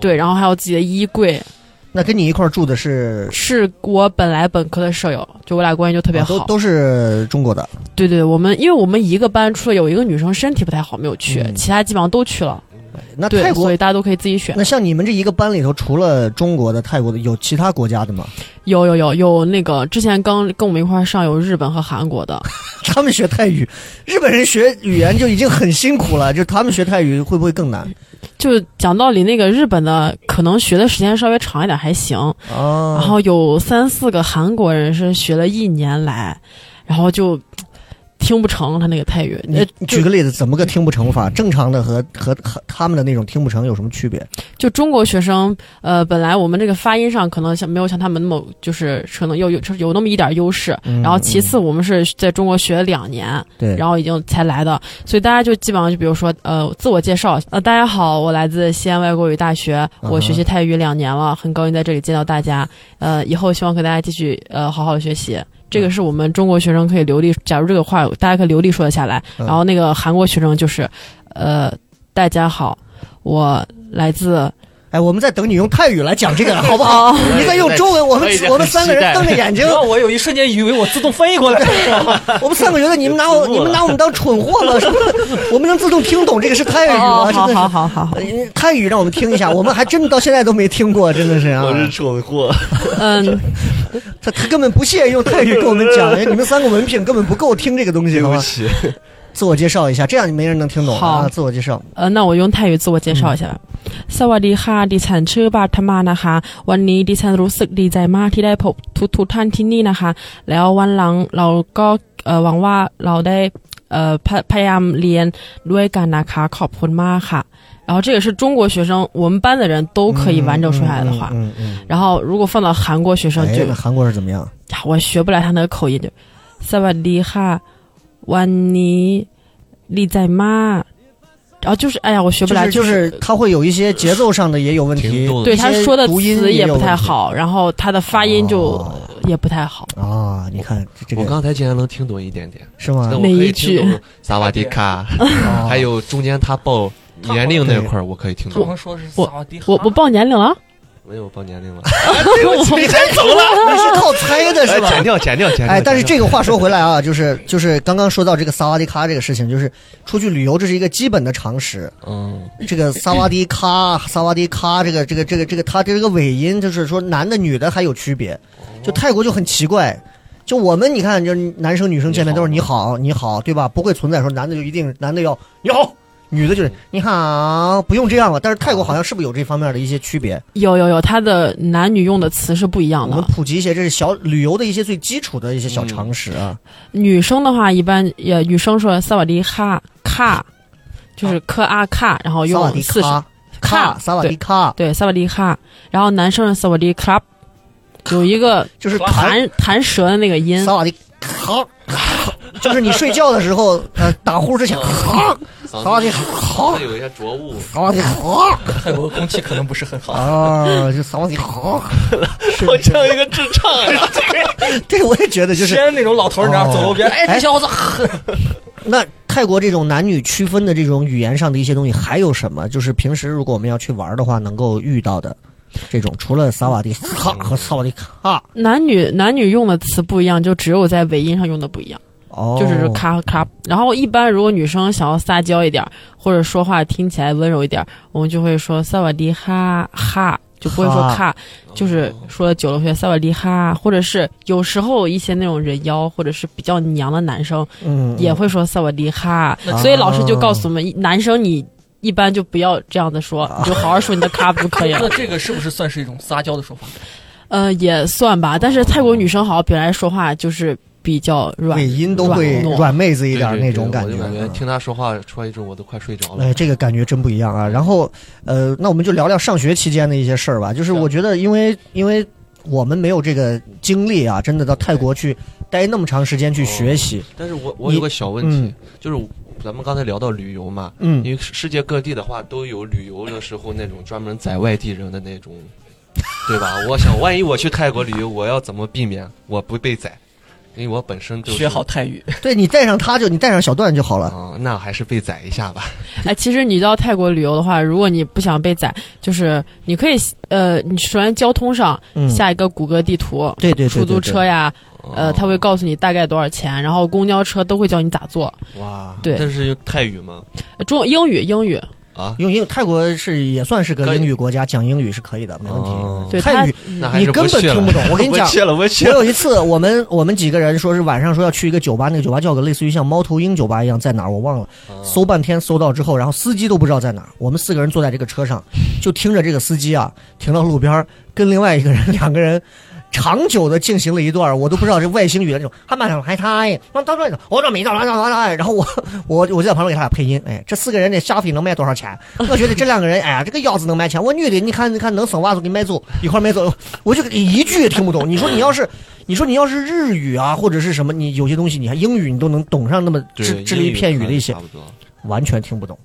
对，然后还有自己的衣柜，那跟你一块儿住的是是我本来本科的舍友，就我俩关系就特别好。啊都都是中国的，对对，我们因为我们一个班除了有一个女生身体不太好没有去，嗯其他基本上都去了。对，那泰国所以大家都可以自己选那。像你们这一个班里头，除了中国的、泰国的，有其他国家的吗？有有有有那个之前刚跟我们一块儿上有日本和韩国的，*laughs* 他们学泰语，日本人学语言就已经很辛苦了，就他们学泰语会不会更难就讲道理，那个日本的可能学的时间稍微长一点还行，啊？然后有三四个韩国人是学了一年来，然后就嘖听不成他那个泰语。你举个例子，怎么个听不成法？正常的和和和他们的那种听不成有什么区别？就中国学生，呃，本来我们这个发音上可能像没有像他们那么，就是可能有有就是有那么一点优势。嗯然后其次，我们是在中国学了两年，对，然后已经才来的，所以大家就基本上就比如说，呃，自我介绍，呃，大家好，我来自西安外国语大学，嗯我学习泰语两年了，很高兴在这里见到大家，呃，以后希望和大家继续呃好好的学习。这个是我们中国学生可以流利，假如这个话大家可以流利说得下来。嗯然后那个韩国学生就是，呃，大家好，我来自哎，我们在等你用泰语来讲这个，好不好？*laughs* 你在用中文，我们我们三个人瞪着眼睛，我有一瞬间以为我自动翻译过来。*laughs* 我们三个觉得你们拿我 *laughs* 你们拿我们当蠢货了，是不是？我们能自动听懂这个是泰语哦，吗？真好的好好好好，呃泰语让我们听一下，我们还真到现在都没听过，真的是啊！我是蠢货，嗯，他他根本不屑用泰语跟我们讲，哎你们三个文凭根本不够听这个东西，好吗？对不起，自我介绍一下，这样没人能听懂好啊！自我介绍，呃，那我用泰语自我介绍一下吧。สวัสดีค่ะดิฉันชื่อบาทมานะคะ วันนี้ดิฉันรู้สึกดีใจมากที่ได้พบทุกทุกๆท่านที่นี่นะคะ แล้ววันหลังเราก็เอ่อหวังว่าเราได้เอ่อพยพยายามเรียนด้วยกันนะคะขอบคุณมากค่ะ。然后这个是中国学生，我们班的人都可以完整说下来的话。嗯嗯，然后如果放到韩国学嗯生就，哎，那韩国人怎么样？呀我学不来他那个口音，就สวัสดี 万尼，利在妈，然后就是，哎呀，我学不来，就是他会有一些节奏上的也有问题，对他说的词音也不太好，然后他的发音就也不太好。啊。你看，我刚才竟然能听懂一点点，是吗？每一句。萨瓦迪卡，*laughs* 还有中间他报年龄那块儿，我可以听懂。我我我报年龄了。没有报年龄了，*laughs* 你先走了，*laughs* 你是靠猜的是哎，吧？剪掉，剪掉，剪掉。哎，但是这个话说回来啊，就是就是刚刚说到这个萨瓦迪卡这个事情，就是出去旅游这是一个基本的常识。嗯，这个萨瓦迪卡，萨瓦迪卡，这个这个这个这个，它这个尾音就是说男的女的还有区别。就泰国就很奇怪，就我们你看，就是男生女生见面都是你好你好，对吧？不会存在说男的就一定男的要你好，女的就是你好，不用这样了。但是泰国好像是不是有这方面的一些区别？有有有，它的男女用的词是不一样的我们。普及一些，这是小旅游的一些最基础的一些小常识啊。女生的话，一般也女生说萨瓦迪卡卡，就是科阿卡，然后萨瓦迪用四卡十卡，萨瓦迪卡，对萨瓦迪卡，然后男生是萨瓦迪 club，有一个就是弹弹弹舌的那个音萨，瓦迪卡，就是你睡觉的时候，呃，打呼之前，哈，萨瓦迪好它，有一些浊物。萨瓦迪好泰国空气可能不是很好。*laughs* 啊，就萨瓦迪好，是我像一个智障呀！*laughs* 对，我也觉得就是西安那种老头，你知道哦走路边，哎，哎这小伙子，*laughs* 那泰国这种男女区分的这种语言上的一些东西，还有什么？就是平时如果我们要去玩的话，能够遇到的这种，除了萨瓦迪卡和萨瓦迪卡，男女男女用的词不一样，就只有在尾音上用的不一样。哦，就是咔和咔。然后一般如果女生想要撒娇一点，或者说话听起来温柔一点，我们就会说萨瓦迪哈哈，就不会说哈卡，就是说久了会萨瓦迪哈，或者是有时候一些那种人妖或者是比较娘的男生嗯，也会说萨瓦迪哈，嗯所以老师就告诉我们，男生你。一般就不要这样子说，你就好好说你的卡就可以了 *laughs* 那。这个是不是算是一种撒娇的说法？呃，也算吧，但是泰国女生好像本来说话就是比较软，尾音都会软妹子一点那种感觉我就感觉啊。听他说话说一阵，我都快睡着了。哎，这个感觉真不一样啊！然后，呃，那我们就聊聊上学期间的一些事儿吧。就是我觉得，因为因为我们没有这个经历啊，真的到泰国去待那么长时间去学习，但是我我有个小问题嗯，就是咱们刚才聊到旅游嘛，嗯，因为世界各地的话都有旅游的时候那种专门宰外地人的那种，对吧？我想，万一我去泰国旅游，我要怎么避免我不被宰？因为我本身就是学好泰语，*laughs* 对你带上它就你带上小段就好了。啊、那还是被宰一下吧。*laughs* 哎，其实你到泰国旅游的话，如果你不想被宰，就是你可以呃，你首先交通上嗯，下一个谷歌地图，对对对出租车呀，呃，他会告诉你大概多少钱，然后公交车都会教你咋坐。哇，对但是有泰语吗？呃中英语英语啊，用英泰国是也算是个英语国家，讲英语是可以的，没问题。哦对他泰语你根本听不懂我跟你 *laughs* 讲不去了，不去我。有一次，我们我们几个人说是晚上说要去一个酒吧，那个酒吧叫个类似于像猫头鹰酒吧一样，在哪儿我忘了，搜半天搜到之后，然后司机都不知道在哪儿。我们四个人坐在这个车上，就听着这个司机啊停到路边，跟另外一个人两个人。长久的进行了一段，我都不知道这外星语的那种，还蛮想还他，当当然我这没到，然后我 *laughs* 我我就在旁边给他俩配音，哎，这四个人的虾费能卖多少钱？我觉得这两个人，哎呀，这个腰子能卖钱，我女的，你看你看能生娃子给买走，一块儿买走，我就一句也听不懂。你说你要是，*laughs* 你说你要是日语啊，或者是什么，你有些东西你还英语你都能懂上那么对只只一片语的一些。完全听不懂。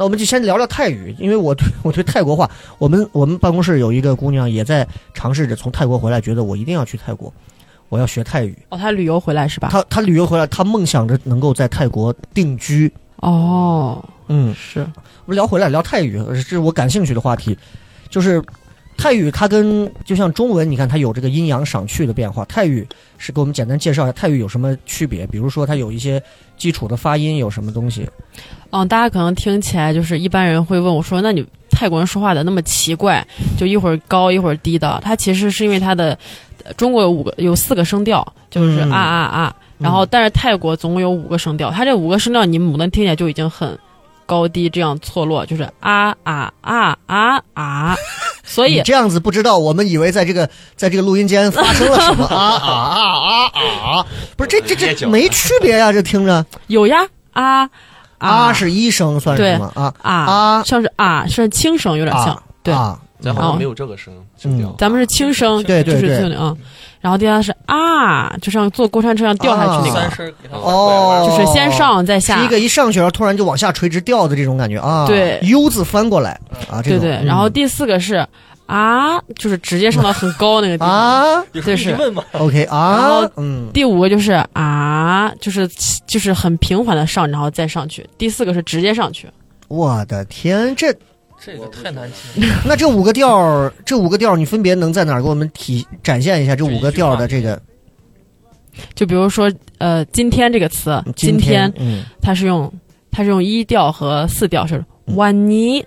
那我们就先聊聊泰语，因为我对我对泰国话，我们我们办公室有一个姑娘也在尝试着从泰国回来，觉得我一定要去泰国，我要学泰语。哦，她旅游回来是吧？她她旅游回来，她梦想着能够在泰国定居。哦，嗯，是我们聊回来聊泰语，呃这是我感兴趣的话题，就是泰语它跟就像中文，你看它有这个阴阳赏去的变化，泰语是给我们简单介绍一下泰语有什么区别，比如说它有一些基础的发音有什么东西。嗯，大家可能听起来就是一般人会问我说：“那你泰国人说话的那么奇怪，就一会儿高一会儿低的？”它其实是因为它的呃中国有五个有四个声调，就是嗯啊啊啊，然后但是泰国总共有五个声调，它这五个声调你牡丹听起来就已经很高低这样错落，就是啊啊啊啊啊，*laughs* 所以这样子不知道，我们以为在这个在这个录音间发生了什么 *laughs* 啊啊啊啊啊！不是这这这没区别呀，这听着。有呀啊啊。是一声算是什么啊啊啊。像是啊是轻声有点像啊，对。啊咱好像没有这个声声调。嗯。咱们是轻声，就是对。对对就啊，然后第二是啊，就像坐过山车上掉下去那个，哦。就是先上再下，是一个一上去然后突然就往下垂直掉的这种感觉啊，对，U 字翻过来啊，这种。对对，然后第四个是啊，就是直接上到很高那个地方。*laughs* 啊？有这是疑问吗？，OK 然啊后，嗯，第五个就是啊，就是就是很平缓的上，然后再上去。第四个是直接上去。我的天，这这个太难听了。*laughs* 那这五个调儿，这五个调儿你分别能在哪儿给我们体展现一下这五个调儿的这个就比如说呃，今天这个词，今天，嗯，它是用它是用一调和四调，是晚尼。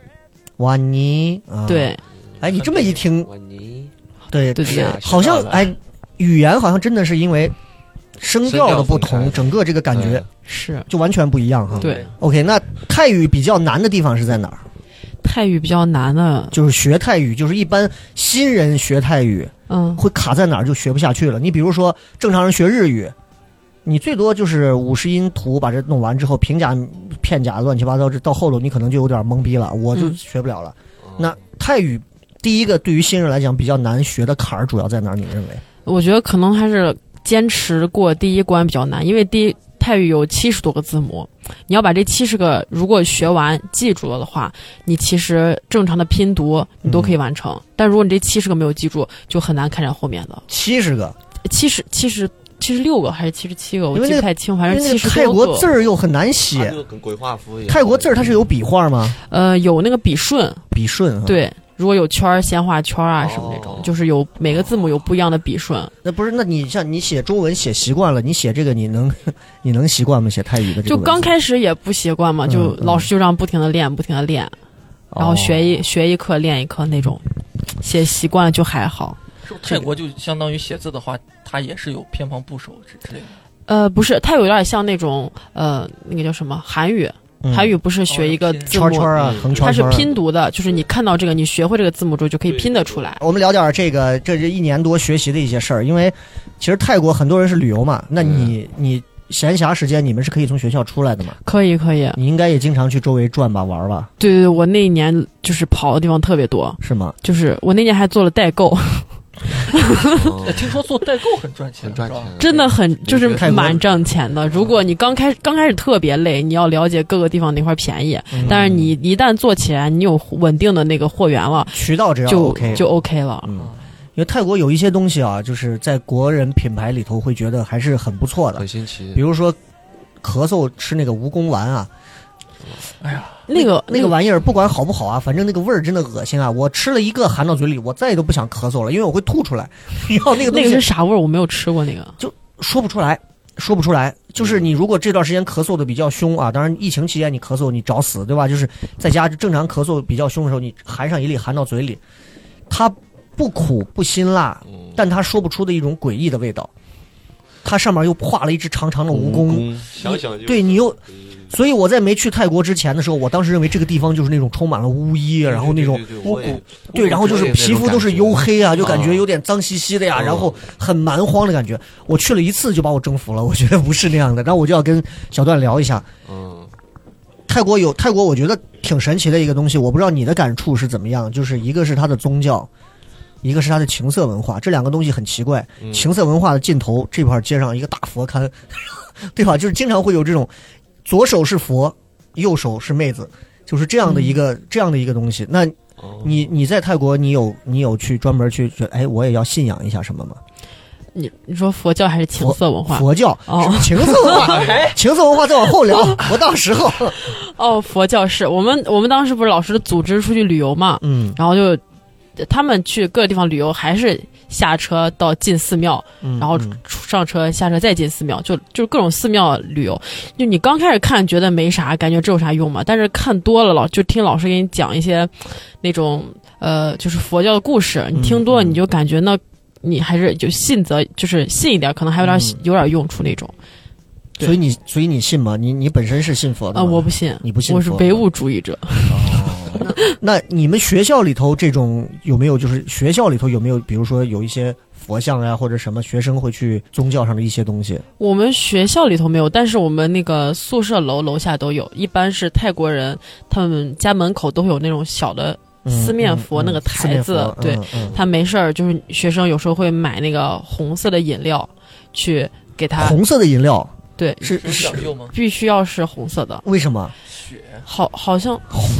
哇尼啊，，对哎，你这么一听，哇尼，对对对对，好像哎，语言好像真的是因为声调的不同，整个这个感觉嗯是就完全不一样哈。对 OK，那泰语比较难的地方是在哪儿？泰语比较难的，就是学泰语，就是一般新人学泰语嗯，会卡在哪儿就学不下去了。你比如说正常人学日语，你最多就是五十音图把这弄完之后，平假、片假乱七八糟，这到后头你可能就有点懵逼了，我就嗯学不了了。那泰语第一个对于新人来讲比较难学的坎儿主要在哪儿？你认为？我觉得可能还是坚持过第一关比较难，因为第一泰语有七十多个字母，你要把这七十个如果学完记住了的话，你其实正常的拼读你都可以完成。但如果你这七十个没有记住，就很难开展后面的七十个，七十七十七十六个还是七十七个，我记不太清，反正七十个泰国。字儿又很难写，就跟鬼画符一样。泰国字儿它是有笔画吗？呃，有那个笔顺，笔顺啊。，对。如果有圈儿、先画圈儿啊什么那种，哦就是有每个字母有不一样的笔顺。那不是？那你像你写中文写习惯了，你写这个你能 *laughs* 你能习惯吗？写泰语的这个就文字刚开始也不习惯嘛，嗯就嗯老师就让不停的练，不停的练，然后学哦一、学一课练一课那种，写习惯了就还好。是不是泰国就相当于写字的话，它也是有偏旁部首之之类的？呃，不是，它有点像那种呃，那个叫什么韩语，嗯韩语不是学一个哦字母，圈圈啊，嗯它是横圈它是。拼读的，就是你看到这个，你学会这个字母之后就可以拼得出来。我们聊点这个，这这一年多学习的一些事儿。因为其实泰国很多人是旅游嘛，那你、你闲暇时间你们是可以从学校出来的嘛？可以，可以。你应该也经常去周围转吧、玩吧，对对对，我那一年就是跑的地方特别多，是吗？就是我那年还做了代购，*laughs* 听说做代购很赚钱，很赚钱，真的很就是蛮挣钱的。如果你刚开刚开始特别累，你要了解各个地方哪块便宜，但是你一旦做起来，你有稳定的那个货源了，渠道只要就 OK 就 OK 了。嗯，因为泰国有一些东西啊，就是在国人品牌里头会觉得还是很不错的。很，新奇。比。如说咳嗽吃那个蜈蚣丸啊，哎呀，那个那个玩意儿不管好不好啊，反正那个味儿真的恶心啊！我吃了一个含到嘴里，我再也都不想咳嗽了，因为我会吐出来。*laughs* 然后那个东西那个是啥味儿？我没有吃过那个。就说不出来，说不出来。就是你如果这段时间咳嗽的比较凶啊，当然疫情期间你咳嗽你找死对吧？就是在家正常咳嗽比较凶的时候，你含上一粒含到嘴里，它不苦不辛辣，嗯但它说不出的一种诡异的味道。它上面又画了一只长长的蜈蚣，想想就对你又，所以我在没去泰国之前的时候，我当时认为这个地方就是那种充满了巫医，然后那种巫蛊，对，然后就是皮肤都是黝黑啊，就感觉啊有点脏兮兮的呀，嗯。然后很蛮荒的感觉。我去了一次就把我征服了，我觉得不是那样的。然后我就要跟小段聊一下，嗯，泰国有泰国，我觉得挺神奇的一个东西，我不知道你的感触是怎么样。就是一个是它的宗教，一个是它的情色文化，这两个东西很奇怪。嗯情色文化的尽头这块街上一个大佛龛，*laughs* 对吧？就是经常会有这种，左手是佛，右手是妹子，就是这样的一个、这样的一个东西。那哦你你在泰国，你有你有去专门去觉得，哎，我也要信仰一下什么吗？你你说佛教还是情色文化？佛教、哦情色文化？*laughs* 情色文化再往后聊，*laughs* 我到时候，哦，佛教是我们我们当时不是老师组织出去旅游嘛，嗯然后就他们去各个地方旅游，还是下车到进寺庙，嗯，然后上车下车再进寺庙，就就是各种寺庙旅游。就你刚开始看觉得没啥，感觉这有啥用嘛？但是看多了老就听老师给你讲一些那种呃，就是佛教的故事，你听多了嗯你就感觉那。你还是就信则就是信一点，可能还有点、嗯有点用处那种。所以你所以你信吗？你你本身是信佛的啊、吗？我不信，你不信我是唯物主义者。*laughs* 那你们学校里头这种有没有？就是学校里头有没有？比如说有一些佛像呀，或者什么学生会去宗教上的一些东西？我们学校里头没有，但是我们那个宿舍楼楼下都有。一般是泰国人，他们家门口都会有那种小的嗯四面佛嗯那个台子佛对他没事儿，就是学生有时候会买那个红色的饮料，去给他。红色的饮料对，是是？必须要是红色的。为什么？血好，好像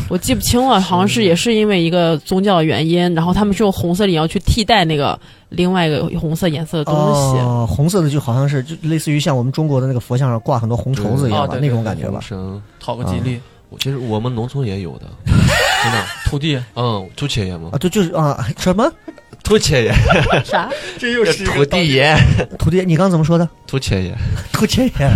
我记不清了，好像是也是因为一个宗教原因，然后他们是用红色的饮料去替代那个另外一个红色颜色的东西。哦，红色的就好像是就类似于像我们中国的那个佛像上挂很多红绸子一样的，啊那种感觉吧。生，讨个吉利，其实我们农村也有的，*laughs* 真的，土地嗯，土切爷嘛啊，，对，就是啊，什么土切爷，*laughs* 啥？这又是 *laughs* 土地爷，土地？你刚怎么说的？土切爷，土切爷，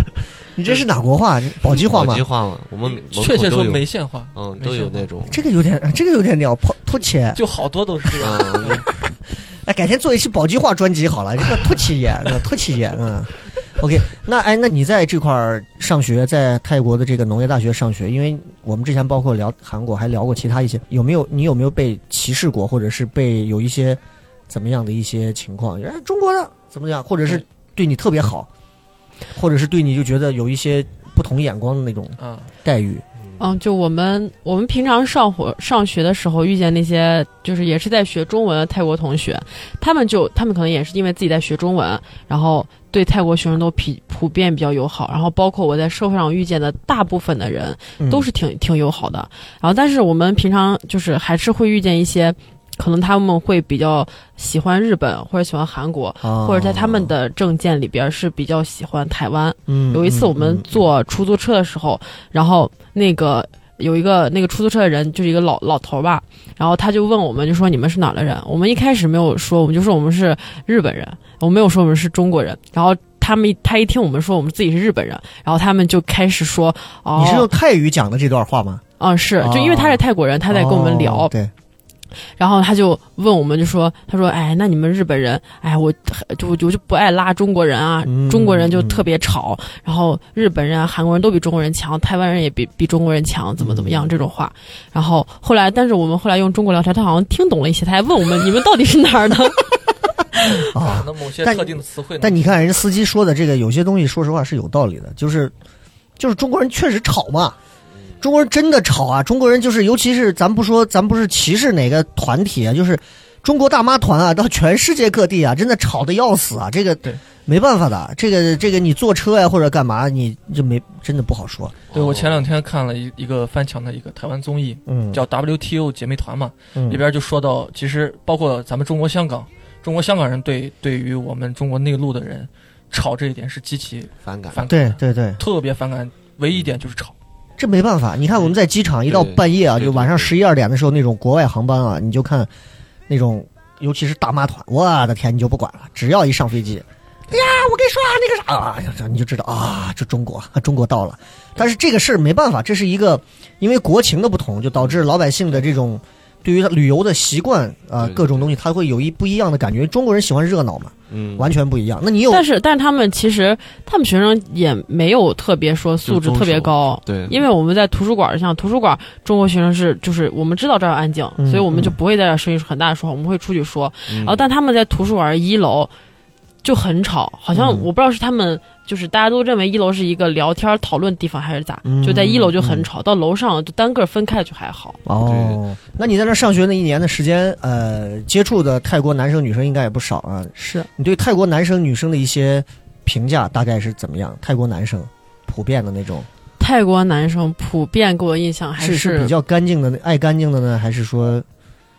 你这是哪国话？宝鸡话吗宝鸡？话嘛，我们确切说都有梅县话，嗯，都有那种，这个有点，这个有点鸟，土土切。就好多都是这样。嗯，*laughs* 哎，改天做一期宝鸡话专辑好了，这个土气爷，嗯土气爷，嗯。OK，那哎，那你在这块儿上学，在泰国的这个农业大学上学，因为我们之前包括聊韩国，还聊过其他一些，有没有你有没有被歧视过，或者是被有一些怎么样的一些情况？哎，中国的怎么样，或者是对你特别好，或者是对你就觉得有一些不同眼光的那种啊，待遇？嗯，就我们我们平常上火上学的时候遇见那些就是也是在学中文的泰国同学，他们就他们可能也是因为自己在学中文，然后对泰国学生都普普遍比较友好，然后包括我在社会上遇见的大部分的人嗯都是挺挺友好的。然后但是我们平常就是还是会遇见一些，可能他们会比较喜欢日本或者喜欢韩国，啊或者在他们的证件里边是比较喜欢台湾。嗯有一次我们嗯坐出租车的时候，然后那个有一个那个出租车的人就是一个老老头吧，然后他就问我们，就说你们是哪儿的人？我们一开始没有说，我们就说我们是日本人，我们没有说我们是中国人。然后他们一他一听我们说我们自己是日本人，然后他们就开始说，哦，你是用泰语讲的这段话吗？嗯是，就因为他是泰国人，他在跟我们聊，哦对，然后他就问我们，就说：“他说，哎，那你们日本人，哎，我就我就不爱拉中国人啊，嗯中国人就特别吵，然后日本人啊、韩国人都比中国人强，台湾人也比比中国人强，怎么怎么样、嗯这种话。然后后来，但是我们后来用中国聊天，他好像听懂了一些，他还问我们，你们到底是哪儿的？*laughs* *laughs* 啊，那某些但特定的词汇呢？但你看，人家司机说的这个有些东西，说实话是有道理的，就是就是中国人确实吵嘛，中国人真的吵啊！中国人就是，尤其是咱不说，咱不是歧视哪个团体啊，就是中国大妈团啊，到全世界各地啊，真的吵得要死啊！这个对没办法的，这个这个你坐车呀、或者干嘛，你就没真的不好说。对我前两天看了一一个翻墙的一个台湾综艺，嗯，叫 WTO 姐妹团嘛，嗯里边就说到，其实包括咱们中国香港，中国香港人对对于我们中国内陆的人吵这一点是极其反感，反感的，对对对，特别反感，唯一一点就是吵。这没办法。你看我们在机场一到半夜啊，就晚上十一二点的时候，那种国外航班啊，你就看那种，尤其是大妈团，我的天，你就不管了，只要一上飞机，哎呀，我跟你说啊，那个啥啊，哎呀，这你就知道啊，这中国，中国到了。但是这个事儿没办法，这是一个因为国情的不同，就导致老百姓的这种对于他旅游的习惯啊、对各种东西，他会有一不一样的感觉。中国人喜欢热闹嘛，嗯，完全不一样。那你有但是但是他们其实他们学生也没有特别说素质特别高。对，因为我们在图书馆，像图书馆，中国学生是就是我们知道这儿安静，嗯所以我们就不会在这儿声音很大的说话，我们会出去说。嗯然后，但他们在图书馆一楼就很吵，好像嗯我不知道是他们就是大家都认为一楼是一个聊天讨论地方还是咋，嗯就在一楼就很吵，到楼上就单个分开就还好。哦，那你在那上学那一年的时间，呃，接触的泰国男生女生应该也不少啊。是你对泰国男生女生的一些评价大概是怎么样？泰国男生普遍的那种，泰国男生普遍给我印象还是是比较干净的、爱干净的呢，还是说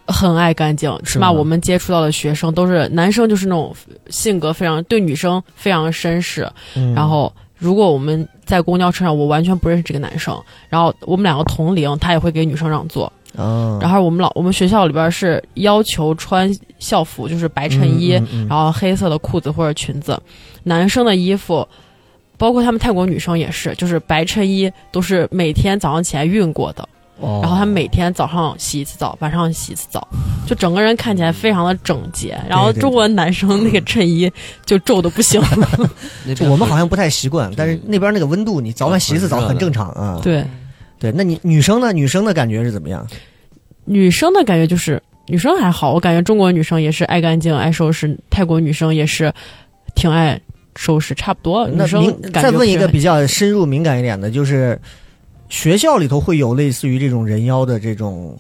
很爱干净，是吗起码我们接触到的学生都是男生，就是那种性格非常对女生非常绅士。嗯然后，如果我们在公交车上，我完全不认识这个男生，然后我们两个同龄，他也会给女生让座。啊，然后我们老我们学校里边是要求穿校服，就是白衬衣，嗯嗯嗯然后黑色的裤子或者裙子。男生的衣服，包括他们泰国女生也是，就是白衬衣都是每天早上起来熨过的。哦然后他每天早上洗一次澡，晚上洗一次澡，就整个人看起来非常的整洁。然后中国男生那个衬衣就皱的不行了。*laughs* 我们好像不太习惯，但是那边那个温度，你早晚洗一次澡很正常啊。对，对，那你女生呢？女生的感觉是怎么样？女生的感觉就是女生还好，我感觉中国女生也是爱干净、爱收拾，泰国女生也是挺爱收拾，差不多。那女生感觉再问一个比较深入敏感一点的，就是学校里头会有类似于这种人妖的这种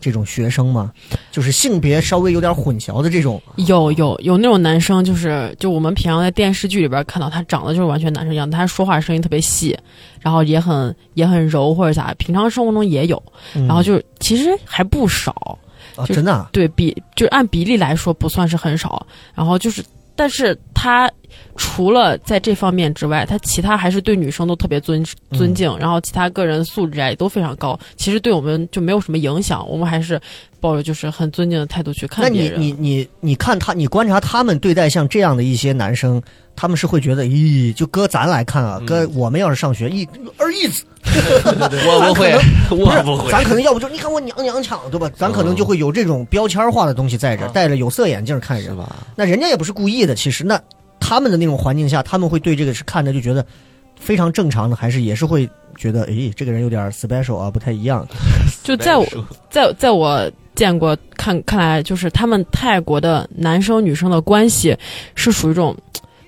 这种学生吗？就是性别稍微有点混淆的这种。有有有那种男生，就是就我们平常在电视剧里边看到他长得就是完全男生一样，他说话声音特别细，然后也很也很柔或者咋，平常生活中也有，嗯然后就其实还不少。真的啊对比，就按比例来说不算是很少。然后就是，但是他除了在这方面之外，他其他还是对女生都特别尊嗯尊敬，然后其他个人素质啊也都非常高。其实对我们就没有什么影响，我们还是抱着就是很尊敬的态度去看别人。你你你你看他，你观察他们对待像这样的一些男生，他们是会觉得，咦，就搁咱来看啊，搁我们要是上学，一二一子，*laughs* 我不会，我不会。咱可能要不就你看我娘娘腔，对吧？咱可能就会有这种标签化的东西在这戴着有色眼镜看人。是吧？那人家也不是故意的，其实那他们的那种环境下，他们会对这个是看着就觉得非常正常的，还是也是会觉得，诶，这个人有点 special 啊，不太一样。*laughs* 就在我在在我见过看看来，就是他们泰国的男生女生的关系是属于一种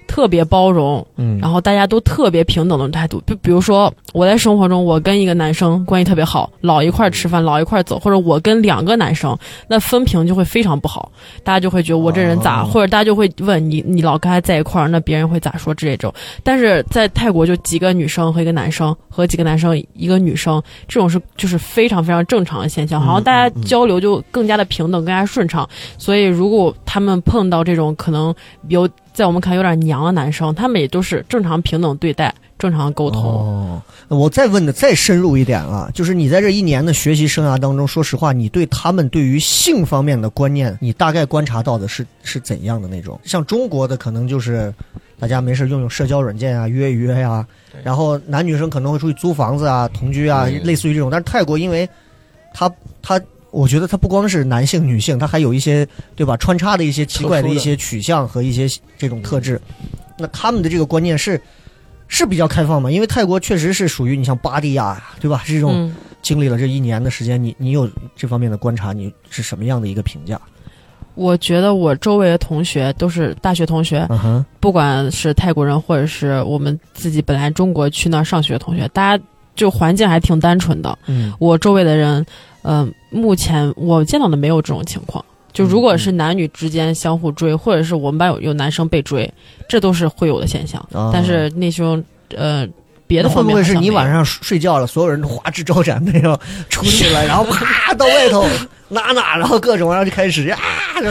特别包容，嗯然后大家都特别平等的态度。就比如说我在生活中，我跟一个男生关系特别好，老一块儿吃饭，老一块儿走，或者我跟两个男生，那分屏就会非常不好，大家就会觉得我这人咋，哦或者大家就会问你，你老跟他在一块儿，那别人会咋说之类这种。但是在泰国就几个女生和一个男生，和几个男生一个女生，这种是就是非常非常正常的现象，好像大家交流就更加的平等，更加顺畅。所以如果他们碰到这种可能有在我们看有点娘的男生，他们也都是正常平等对待，正常沟通。哦，我再问的再深入一点啊，就是你在这一年的学习生涯当中，说实话，你对他们对于性方面的观念，你大概观察到的是是怎样的那种？像中国的可能就是大家没事用用社交软件啊，约一约呀、对然后男女生可能会出去租房子啊、同居啊，类似于这种。但是泰国因为它它。我觉得他不光是男性、女性，他还有一些对吧穿插的一些奇怪的一些取向和一些这种特质。那他们的这个观念是是比较开放吗？因为泰国确实是属于你像巴蒂亚，对吧？这种嗯，经历了这一年的时间，你你有这方面的观察，你是什么样的一个评价？我觉得我周围的同学都是大学同学，不管是泰国人，或者是我们自己本来中国去那儿上学的同学，大家就环境还挺单纯的。嗯我周围的人，嗯、目前我见到的没有这种情况。就如果是男女之间相互追，或者是我们班有有男生被追，这都是会有的现象。哦但是那时候呃别的会方面不会是你晚上睡觉了，所有人都花枝招展那样出去了，然后啪到外头 *laughs* 哪哪，然后各种，然后就开始啊，这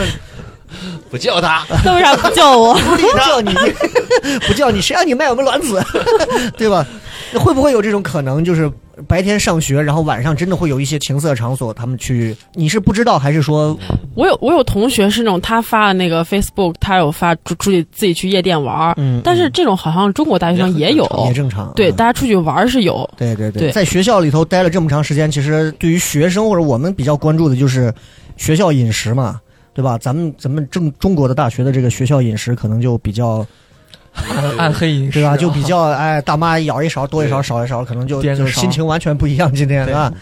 *laughs* 不叫他，他为啥不叫我？不叫你，*laughs* 不叫你，谁让你卖我们卵子，*laughs* 对吧？那会不会有这种可能，就是白天上学，然后晚上真的会有一些情色场所，他们去，你是不知道还是说，我有我有同学是那种他发的那个 Facebook，他有发出出去自己去夜店玩，嗯，但是这种好像中国大学生也有，也正常，对，嗯。大家出去玩是有，对对对，对。在学校里头待了这么长时间，其实对于学生或者我们比较关注的就是学校饮食嘛，对吧？咱们咱们正中国的大学的这个学校饮食可能就比较暗暗黑饮食、啊，对吧？就比较哎，大妈舀一勺多一勺少一勺，可能就就是心情完全不一样。今天啊，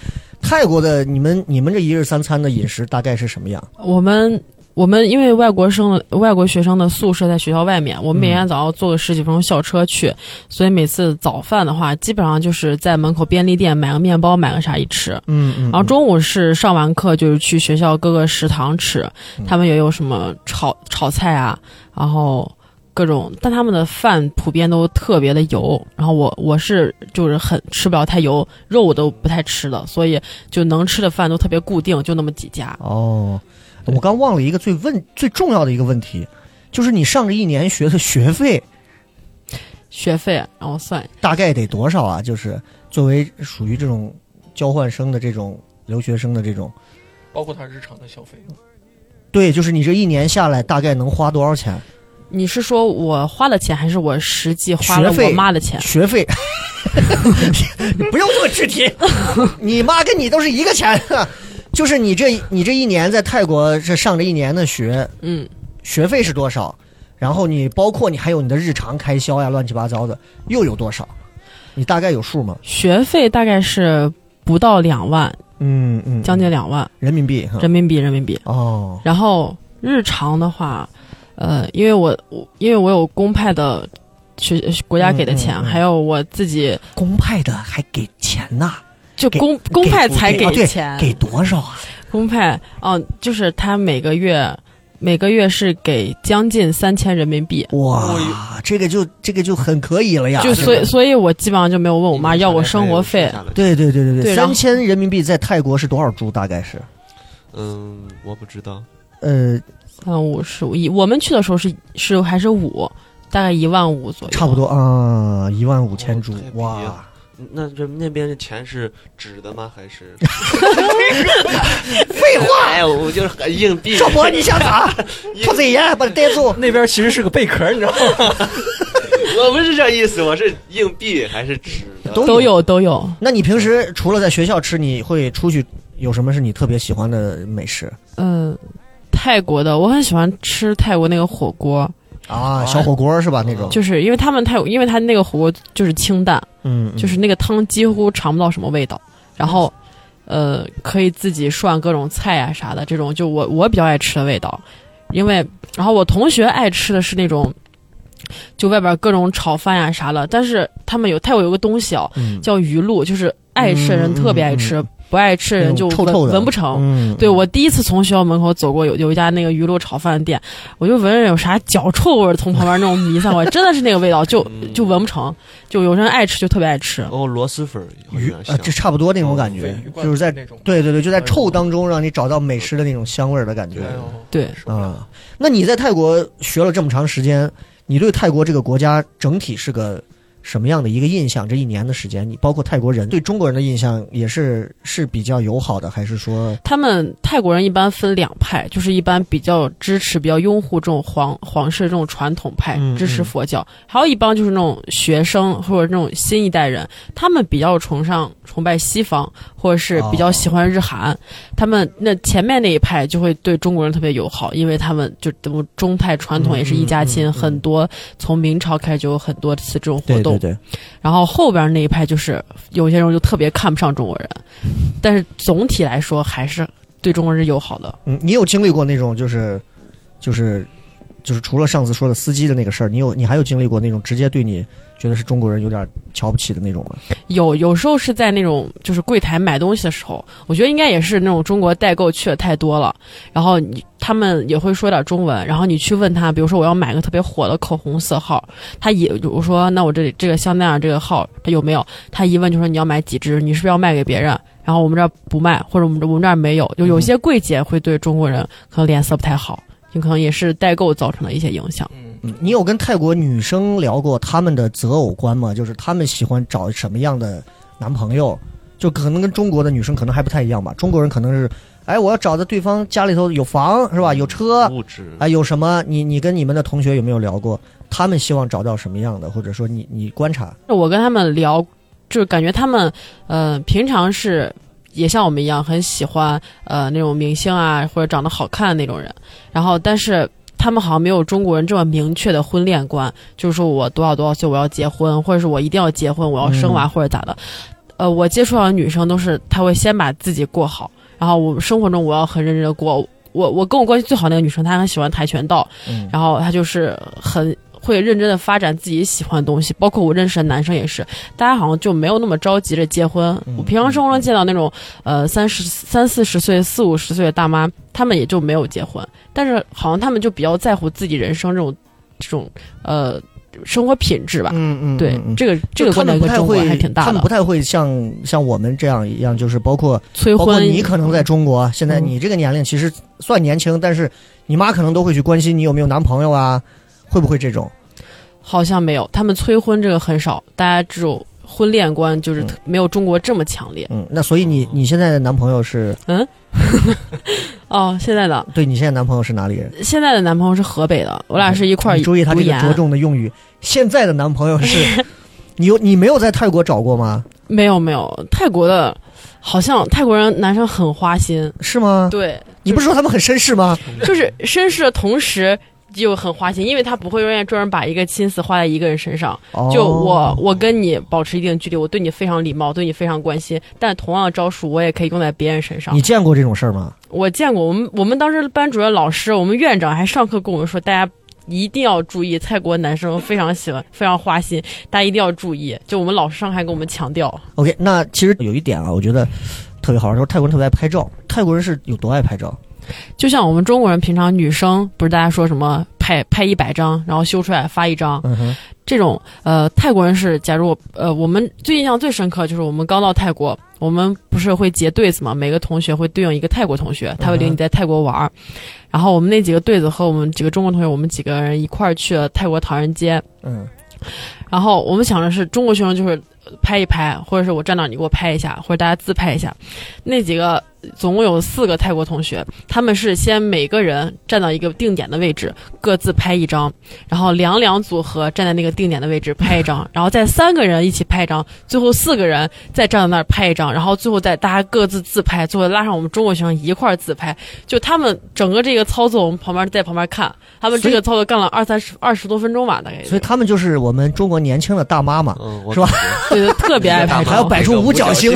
泰国的你们你们这一日三餐的饮食大概是什么样？我们我们因为外国生的外国学生的宿舍在学校外面，我们每天早上坐个十几分钟校车去，所以每次早饭的话，基本上就是在门口便利店买个面包，买个啥一吃。嗯嗯，然后中午是上完课就是去学校各个食堂吃，他们也有什么炒炒菜啊，然后各种，但他们的饭普遍都特别的油。然后我我是就是很吃不了太油，肉我都不太吃的，所以就能吃的饭都特别固定，就那么几家。哦，我刚忘了一个最问最重要的一个问题，就是你上这一年学的学费学费让我算一下，大概得多少啊？就是作为属于这种交换生的这种留学生的这种，包括他日常的消费。对，就是你这一年下来大概能花多少钱？你是说我花了钱，还是我实际花了学费我妈的钱？学费，*laughs* 你不用这么具体，你妈跟你都是一个钱，就是你这你这一年在泰国这上这一年的学，嗯，学费是多少？然后你包括你还有你的日常开销呀，乱七八糟的又有多少？你大概有数吗？学费大概是不到两万，嗯嗯，将近两万人民币。人民币，人民币。哦，然后日常的话，呃，因为我我因为我有公派的学国家给的钱，嗯嗯嗯还有我自己公派的还给钱呐？给就公公派才给钱，给多少啊？公派哦、就是他每个月每个月是给将近三千人民币。哇，这个就这个就很可以了呀。就所以，所以我基本上就没有问我妈要过生活费。对对对对对三千人民币在泰国是多少铢？大概是嗯，我不知道。呃，三五十五一，我们去的时候是是还是五，大概一万五左右，差不多啊，一万五千铢哇了！那这那边的钱是纸的吗？还是？*laughs* 废话，*laughs* 哎，我就是硬币。赵博你想咋？兔子爷把他逮住。*laughs* 那边其实是个贝壳，你知道吗？我不是这意思，我是硬币还是纸的？都都有都有。那你平时除了在学校吃，你会出去有什么是你特别喜欢的美食嗯、泰国的我很喜欢吃泰国那个火锅，啊？小火锅是吧？那种就是因为他们他有，因为他那个火锅就是清淡，嗯，嗯就是那个汤几乎尝不到什么味道，然后。呃，可以自己涮各种菜啊啥的，这种就我我比较爱吃的味道，因为然后我同学爱吃的是那种，就外边各种炒饭呀、啥的，但是他们有泰国有个东西哦，嗯叫鱼露，就是爱吃的人特别爱吃，不爱吃的人就闻臭臭的闻不成。嗯，对我第一次从学校门口走过，有有一家那个鱼露炒饭店，我就闻着有啥脚臭味儿从旁边那种弥散过来，*laughs* 真的是那个味道，就嗯就闻不成。就有人爱吃就特别爱吃。哦，螺蛳粉儿鱼啊，像像这差不多那种感觉就是在。对对对，就在臭当中让你找到美食的那种香味儿的感觉对受不了啊。那你在泰国学了这么长时间，你对泰国这个国家整体是个什么样的一个印象？这一年的时间，你包括泰国人对中国人的印象也是是比较友好的，还是说他们泰国人一般分两派，就是一般比较支持、比较拥护这种皇皇室这种传统派，嗯支持嗯佛教；还有一帮就是那种学生或者那种新一代人，他们比较崇尚、崇拜西方，或者是比较喜欢日韩。他们那前面那一派就会对中国人特别友好，因为他们就中泰传统也是一家亲，很多从明朝开始就有很多次这种活动。对对对，然后后边那一派就是有些人就特别看不上中国人，但是总体来说还是对中国人是友好的。嗯，你有经历过那种就是就是就是除了上次说的司机的那个事儿，你有你还有经历过那种直接对你觉得是中国人有点瞧不起的那种吗？有有时候是在那种就是柜台买东西的时候，我觉得应该也是那种中国代购去的太多了，然后你他们也会说点中文，然后你去问他，比如说我要买个特别火的口红色号，他也我说那我这里这个香奈儿这个号他有没有？他一问就说你要买几支，你是不是要卖给别人？然后我们这儿不卖，或者我们这我们这儿没有，就有些柜姐会对中国人可能脸色不太好，有可能也是代购造成的一些影响。嗯，嗯，你有跟泰国女生聊过他们的择偶观吗？就是他们喜欢找什么样的男朋友？就可能跟中国的女生可能还不太一样吧。中国人可能是，哎，我要找的对方家里头有房是吧？有车，物质啊，有什么？你你跟你们的同学有没有聊过？他们希望找到什么样的？或者说你你观察？我跟他们聊，就是感觉他们，呃，平常是也像我们一样很喜欢呃那种明星啊或者长得好看的那种人，然后但是他们好像没有中国人这么明确的婚恋观，就是说我多少多少岁我要结婚，或者是我一定要结婚，我要生娃或者咋的。呃，我接触到的女生都是她会先把自己过好，然后我生活中我要很认真的过。我我跟我关系最好那个女生，她很喜欢跆拳道，嗯然后她就是很会认真的发展自己喜欢的东西，包括我认识的男生也是，大家好像就没有那么着急着结婚。嗯我平常生活中见到那种呃三十三四十岁、四五十岁的大妈，他们也就没有结婚，但是好像他们就比较在乎自己人生这种这种呃生活品质吧。嗯嗯，对，这个这个就他观点跟中国们不太会，还挺大的他们不。太会像像我们这样一样，就是包括催包括婚，你可能在中国，现在嗯你这个年龄其实算年轻，但是你妈可能都会去关心你有没有男朋友啊，会不会这种？好像没有，他们催婚这个很少，大家这种婚恋观就是没有中国这么强烈。嗯，那所以你你现在的男朋友是嗯 *laughs* 哦，现在的对你现在男朋友是哪里人？现在的男朋友是河北的，我俩是一块儿你注意他这个着重的用语。现在的男朋友是，*laughs* 你有你没有在泰国找过吗？没有没有，泰国的，好像泰国人男生很花心，是吗？对，你不是说他们很绅士吗？就是绅士的同时又很花心，因为他不会愿意专门把一个心思花在一个人身上。哦就我我跟你保持一定距离，我对你非常礼貌，对你非常关心，但同样的招数我也可以用在别人身上你。见过这种事儿吗？我见过，我们我们当时班主任老师，我们院长还上课跟我们说，大家一定要注意，泰国男生非常喜欢，非常花心，大家一定要注意。就我们老师上还跟我们强调，OK，那其实有一点啊，我觉得特别好玩，说泰国人特别爱拍照。泰国人是有多爱拍照？就像我们中国人平常女生不是大家说什么拍拍一百张，然后修出来发一张，嗯，这种呃泰国人是，假如我呃我们最印象最深刻就是我们刚到泰国，我们不是会结对子嘛，每个同学会对应一个泰国同学，他会领你在泰国玩儿，然后我们那几个对子和我们几个中国同学，我们几个人一块儿去了泰国唐人街，嗯，然后我们想的是中国学生就是拍一拍，或者是我站那儿你给我拍一下，或者大家自拍一下。那几个总共有四个泰国同学，他们是先每个人站到一个定点的位置，各自拍一张，然后两两组合站在那个定点的位置拍一张，然后再三个人一起拍一张，最后四个人再站在那儿拍一张，然后最后再大家各自自拍，最后拉上我们中国学生一块儿自拍。就他们整个这个操作，我们旁边在旁边看，他们这个操作干了二三十二十多分钟吧，大概。所以他们就是我们中国年轻的大妈嘛，嗯，我是吧对对，特别爱拍照。还要摆出五角星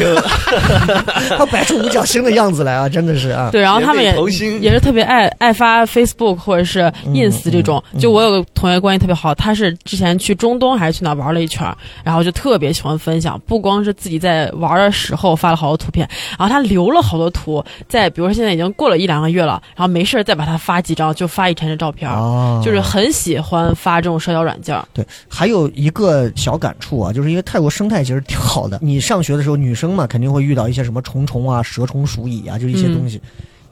还要摆出五角星的样子来啊，真的是啊。对，然后他们也也是特别爱爱发 Facebook 或者是嗯 Ins 这种。就我有个同学关系特别好，他是之前去中东还是去哪玩了一圈，然后就特别喜欢分享，不光是自己在玩的时候发了好多图片，然后他留了好多图，在比如说现在已经过了一两个月了，然后没事再把它发几张，就发一天的照片儿。哦，就是很喜欢发这种社交软件，对，还有一个小感触啊，就是因为泰国生态其实挺好的。你上学的时候，女生嘛肯定会遇到一些什么虫虫啊、蛇虫鼠蚁啊，就一些嗯东西。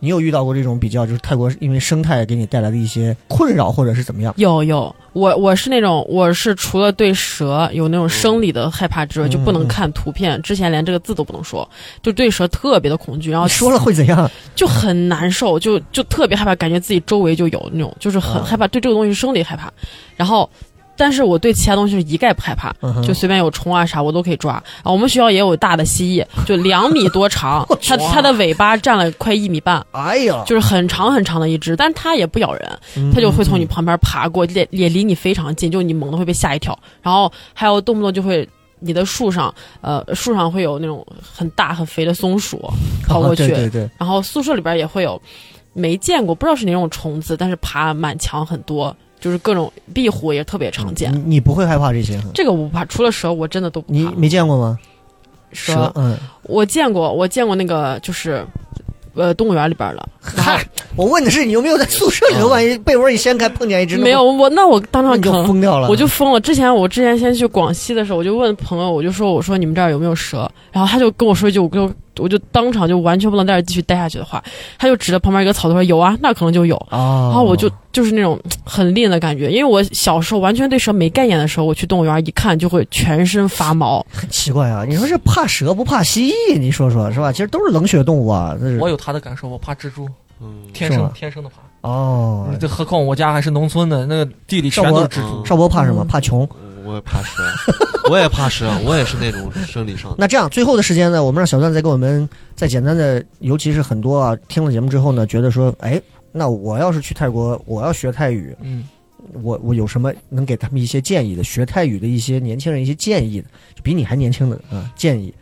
你有遇到过这种比较，就是泰国因为生态给你带来的一些困扰，或者是怎么样？有有，我我是那种，我是除了对蛇有那种生理的害怕之外，就不能看图片。之前连这个字都不能说，就对蛇特别的恐惧，然后说了会怎样？*laughs* 就很难受，就就特别害怕，感觉自己周围就有那种，就是很啊害怕，对这个东西生理害怕。然后，但是我对其他东西是一概不害怕，就随便有虫啊啥我都可以抓。啊，我们学校也有大的蜥蜴，就两米多长，*laughs* 它它的尾巴占了快一米半。哎呀，就是很长很长的一只，但它也不咬人，嗯它就会从你旁边爬过，也也离你非常近，就你猛地会被吓一跳。然后还有动不动就会你的树上，呃，树上会有那种很大很肥的松鼠跑过去，啊对对对，然后宿舍里边也会有没见过，不知道是哪种虫子，但是爬满墙很多，就是各种壁虎也特别常见。你你不会害怕这些？这个我不怕，除了蛇，我真的都不怕。你没见过吗？蛇，嗯，我见过，我见过那个就是，呃，动物园里边的。*laughs* 然后嗨，我问的是你有没有在宿舍里头，万一被窝一掀开碰见一只，没有我，那我当场就疯掉了。我就疯了。之前我之前先去广西的时候，我就问朋友，我就说我说你们这儿有没有蛇？然后他就跟我说一句，我就我就当场就完全不能在这继续待下去的话，他就指着旁边一个草头说有啊，那可能就有。哦，然后我就就是那种很吝的感觉，因为我小时候完全对蛇没概念的时候，我去动物园一看就会全身发毛。很奇怪啊。你说这怕蛇不怕蜥蜴？你说说是吧？其实都是冷血动物啊。我有他的感受，我怕蜘蛛，嗯，天生天生的怕。哦，这何况我家还是农村的，那个地里全都是蜘蛛。少博怕什么？怕穷。我也怕蛇，*laughs* 我也怕蛇，我也是那种生理上的。那这样，最后的时间呢，我们让小段再给我们再简单的，尤其是很多啊，听了节目之后呢，觉得说，哎，那我要是去泰国，我要学泰语，嗯，我我有什么能给他们一些建议的？学泰语的一些年轻人一些建议的，就比你还年轻的啊建议。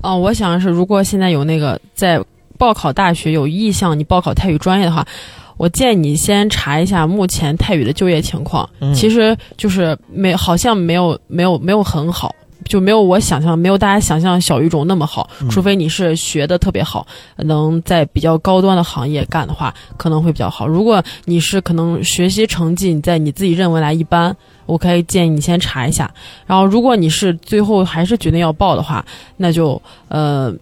啊、我想是如果现在有那个在报考大学有意向你报考泰语专业的话，我建议你先查一下目前泰语的就业情况。嗯其实就是没好像没有没有没有很好。就没有我想象，没有大家想象小语种那么好，嗯除非你是学的特别好，能在比较高端的行业干的话，可能会比较好。如果你是可能学习成绩你在你自己认为来一般，我可以建议你先查一下。然后，如果你是最后还是决定要报的话，那就呃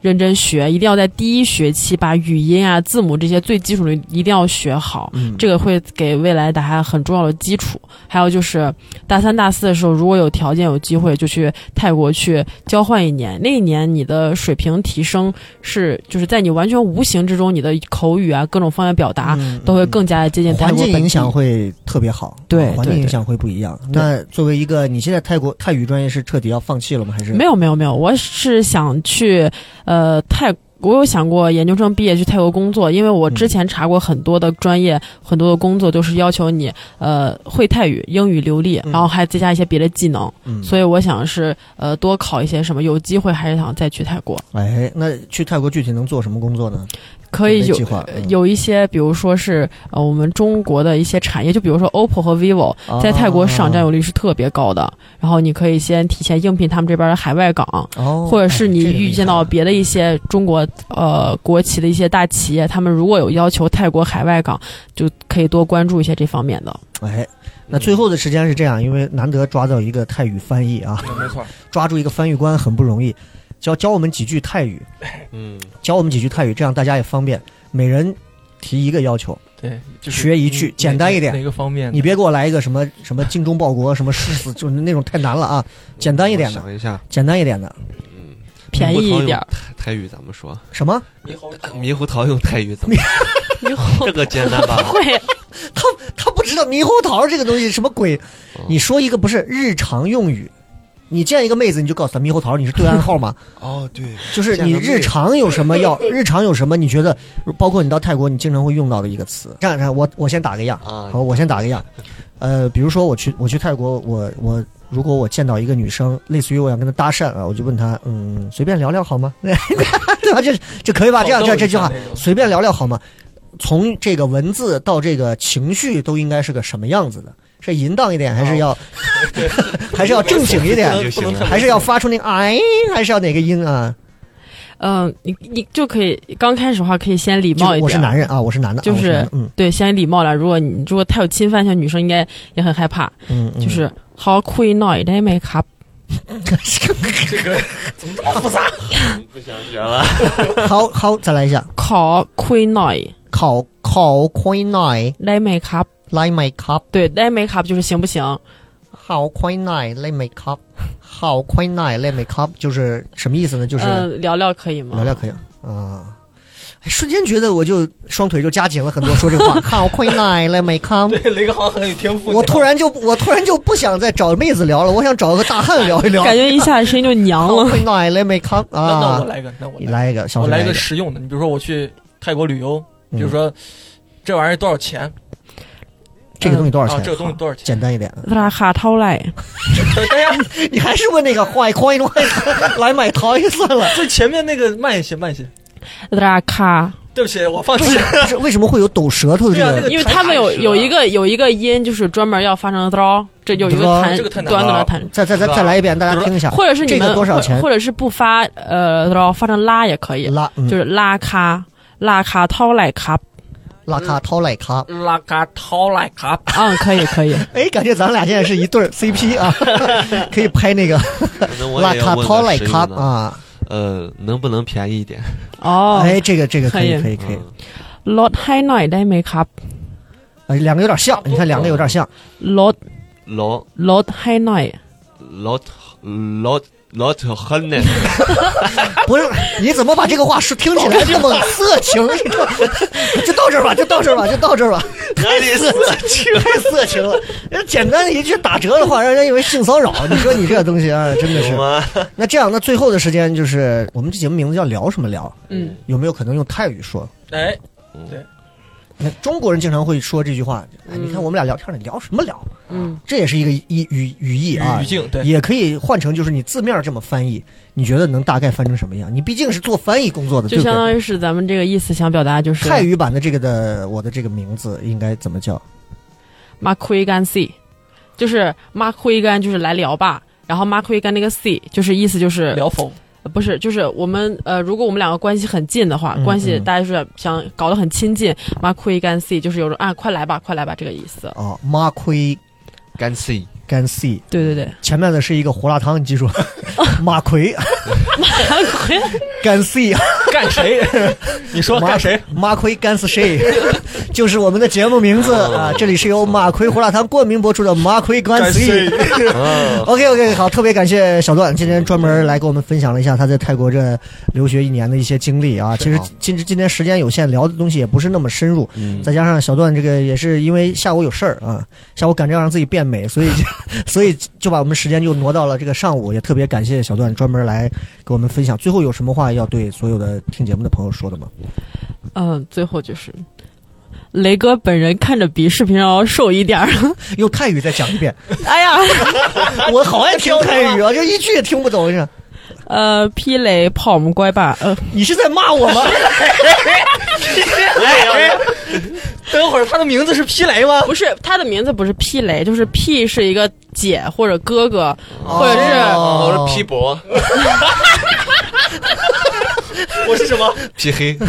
认真学，一定要在第一学期把语音啊、字母这些最基础的一定要学好。嗯这个会给未来打下很重要的基础。还有就是大三、大四的时候，如果有条件、有机会，就去泰国去交换一年。那一年你的水平提升是，就是在你完全无形之中，你的口语啊、各种方言表达、嗯都会更加的接近泰环境影响会特别好，对环境影响会不一样。那作为一个，你现在泰国泰语专业是彻底要放弃了吗？还是没有没有没有，我是想去呃泰。我有想过研究生毕业去泰国工作，因为我之前查过很多的专业，很多的工作都是要求你呃会泰语、英语流利，然后还再加一些别的技能。嗯所以我想是呃多考一些什么，有机会还是想再去泰国。哎，那去泰国具体能做什么工作呢？可以有有一些，比如说是呃我们中国的一些产业，就比如说 OPPO 和 vivo 在泰国市场占有率是特别高的，然后你可以先提前应聘他们这边的海外岗，哦，或者是你哎这个厉遇见到别的一些中国呃国企的一些大企业，他们如果有要求泰国海外岗，就可以多关注一些这方面的。哎，那最后的时间是这样，因为难得抓到一个泰语翻译啊，没错，*laughs* 抓住一个翻译官很不容易，教教我们几句泰语，*laughs* 嗯，教我们几句泰语，这样大家也方便，每人提一个要求，对，就是学一句嗯简单一点哪个方面？你别给我来一个什么什么精忠报国，什么誓死，就是那种太难了啊，简单一点的，想一下，简单一点的，嗯便宜一点。泰泰语怎么说？什么？猕猴桃猕猴桃用泰语怎么？*laughs* 猕猴 *laughs* 这个简单吧？会他他不知道猕猴桃这个东西什么鬼？你说一个不是日常用语，你见一个妹子你就告诉她猕猴桃，你是对暗号吗？*laughs* 哦，对，就是你 *laughs* 日常有什么要日常有什么？你觉得包括你到泰国你经常会用到的一个词？这样这样，我我先打个样，啊好，我先打个样。呃，比如说我去我去泰国，我我如果我见到一个女生，类似于我想跟她搭讪啊，我就问她，嗯，随便聊聊好吗？*laughs* 对吧？这这可以吧？这样这样这句话，随便聊聊好吗？从这个文字到这个情绪都应该是个什么样子的？是淫荡一点还是要，*laughs* *laughs* 还是要正经一点就行，还是要发出那个哎，还是要哪个音啊？嗯，你你就可以刚开始的话可以先礼貌一点。我是男人啊，我是男的。就是，嗯，对，先礼貌了。如果你如果太有侵犯性，女生应该也很害怕。嗯，就是。好，คุยหน่อยได้ไหมครับ？这个怎么这么复杂？不想学了。好好再来一下。ขอคุยหน่อยขอขอคุยหน่อยได้ไหมครับ？ Light my cup，对，Light my cup 就是行不行？How quite night，Light my cup，How quite night，Light my cup 就是什么意思呢？就是、聊聊可以吗？聊聊可以啊、嗯哎。瞬间觉得我就双腿就夹紧了很多，说这话。How quite night，Light my cup。*laughs* 对，雷哥好像很有天赋。我突然就我突然就不想再找妹子聊了，我想找个大汉聊一聊。感觉一下声音就娘了。How can I let my cup 啊。那我来一个，那我来一个，来一个我来一个实用的。你比如说我去泰国旅游，比如说、这玩意儿多少钱？这个东西多少钱？这个东西多少钱？简单一点。拉卡掏来，*laughs* 哎呀，*laughs* 你还是问那个换换换来买桃也算了。最前面那个慢一些，慢一些。拉卡，对不起，我放弃。*laughs* 为什么会有抖舌头的？对啊，因为他们有有一个有一个音，就是专门要发成“叨”，这有一个弹短的弹。再再再再来一遍，大家听一下。或者是你们多少钱？或者是不发呃“叨”，发成“拉”也可以。拉，就是拉卡拉卡掏来卡。拉卡掏来卡，拉嘎掏来卡，嗯，可以可以。*laughs* 哎，感觉咱俩现在是一对儿 CP 啊，*laughs* 可以拍那个*laughs* 可能我拉也要问卡掏来个实用的。卡啊。 呃，能不能便宜一点？哦，哎，这个这个可以可以可以可以，嗯 lord high night ได้ไหมครับ 呃，两个有点像，你看两个有点像， lord lord lord high night lord 很呢？*laughs* 不是？你怎么把这个话说听起来这么色情？你 *laughs* 说就到这儿吧，就到这儿吧，就到这儿吧，太色情？太色情了。简单的一句打折的话，让人以为性骚扰。*laughs* 你说你这个东西啊，真的是。那这样，那最后的时间就是我们这节目名字叫聊什么聊？嗯，有没有可能用泰语说？哎，那中国人经常会说这句话。哎，你看我们俩聊天呢，聊什么聊？嗯，这也是一个语语语义啊，语境对也可以换成就是你字面这么翻译，你觉得能大概翻成什么样？你毕竟是做翻译工作的？就相当于是咱们这个意思，想表达就是泰语版的这个的我的这个名字应该怎么叫 u i gan c，就是 u i gan 就是来聊吧，然后 u i gan 那个 c 就是意思就是聊否？呃不是，就是我们呃，如果我们两个关系很近的话，嗯关系嗯。大家是想搞得很亲近 u i gan c 就是有种啊，快来吧，快来吧这个意思。哦，马奎干 C 干 C，对对对，前面的是一个胡辣汤，你记住，马奎 *laughs* 干 C，*laughs* 干谁？*laughs* 你说干谁？马奎干死谁？*laughs* 就是我们的节目名字啊！这里是由马奎胡辣汤冠名播出的马奎干死谁。OK *laughs* OK，好，特别感谢小段今天专门来给我们分享了一下他在泰国这留学一年的一些经历啊。其实今今天时间有限，聊的东西也不是那么深入，嗯再加上小段这个也是因为下午有事儿啊，下午赶着要让自己变美，所以所以就把我们时间就挪到了这个上午。也特别感谢小段专门来给我们分享。最后有什么话要对所有的听节目的朋友说的吗？嗯、最后就是雷哥本人看着比视频上要瘦一点儿。*laughs* 用泰语再讲一遍，*laughs* 哎呀，*laughs* 我好爱听泰语啊，就一句也听不懂。是呃劈雷跑我们乖吧，呃，你是在骂我吗？等会儿他的名字是劈雷吗？不是他的名字不是劈雷，就是 P 是一个姐或者哥哥，或者是、哦我是 P 博我是什么？*laughs* 皮黑，*laughs*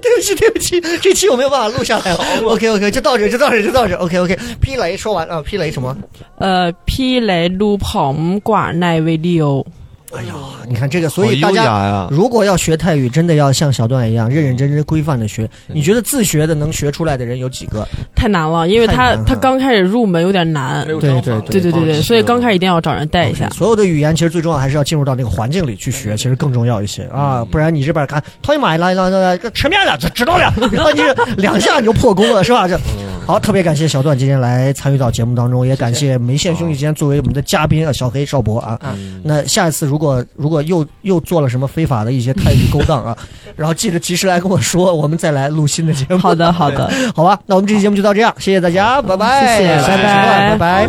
对不起，对不起，这期我没有办法录下来了。OK OK，就到这，就到这，就到这。OK OK，霹雷说完啊，霹雷什么？呃劈雷撸跑我们寡奈维利欧。哎呀，你看这个，所以大家呀！如果要学泰语，真的要像小段一样认认真真、规范的学。你觉得自学的能学出来的人有几个？太难了，因为他他刚开始入门有点难对对对对对对，所以刚开始一定要找人带一下。所有的语言其实最重要还是要进入到那个环境里去学，其实更重要一些啊，不然你这边看，他买来来来来吃面了，知知道了，然后你两下你就破功了，是吧？这好，特别感谢小段今天来参与到节目当中，也感谢梅县兄弟今天作为我们的嘉宾啊，小黑少博啊。那下一次如果如果又又做了什么非法的一些泰语勾当啊，*laughs* 然后记得及时来跟我说，我们再来录新的节目。好的好的，*laughs* 好吧，那我们这期节目就到这样，谢谢大家，拜拜，谢谢拜拜拜拜。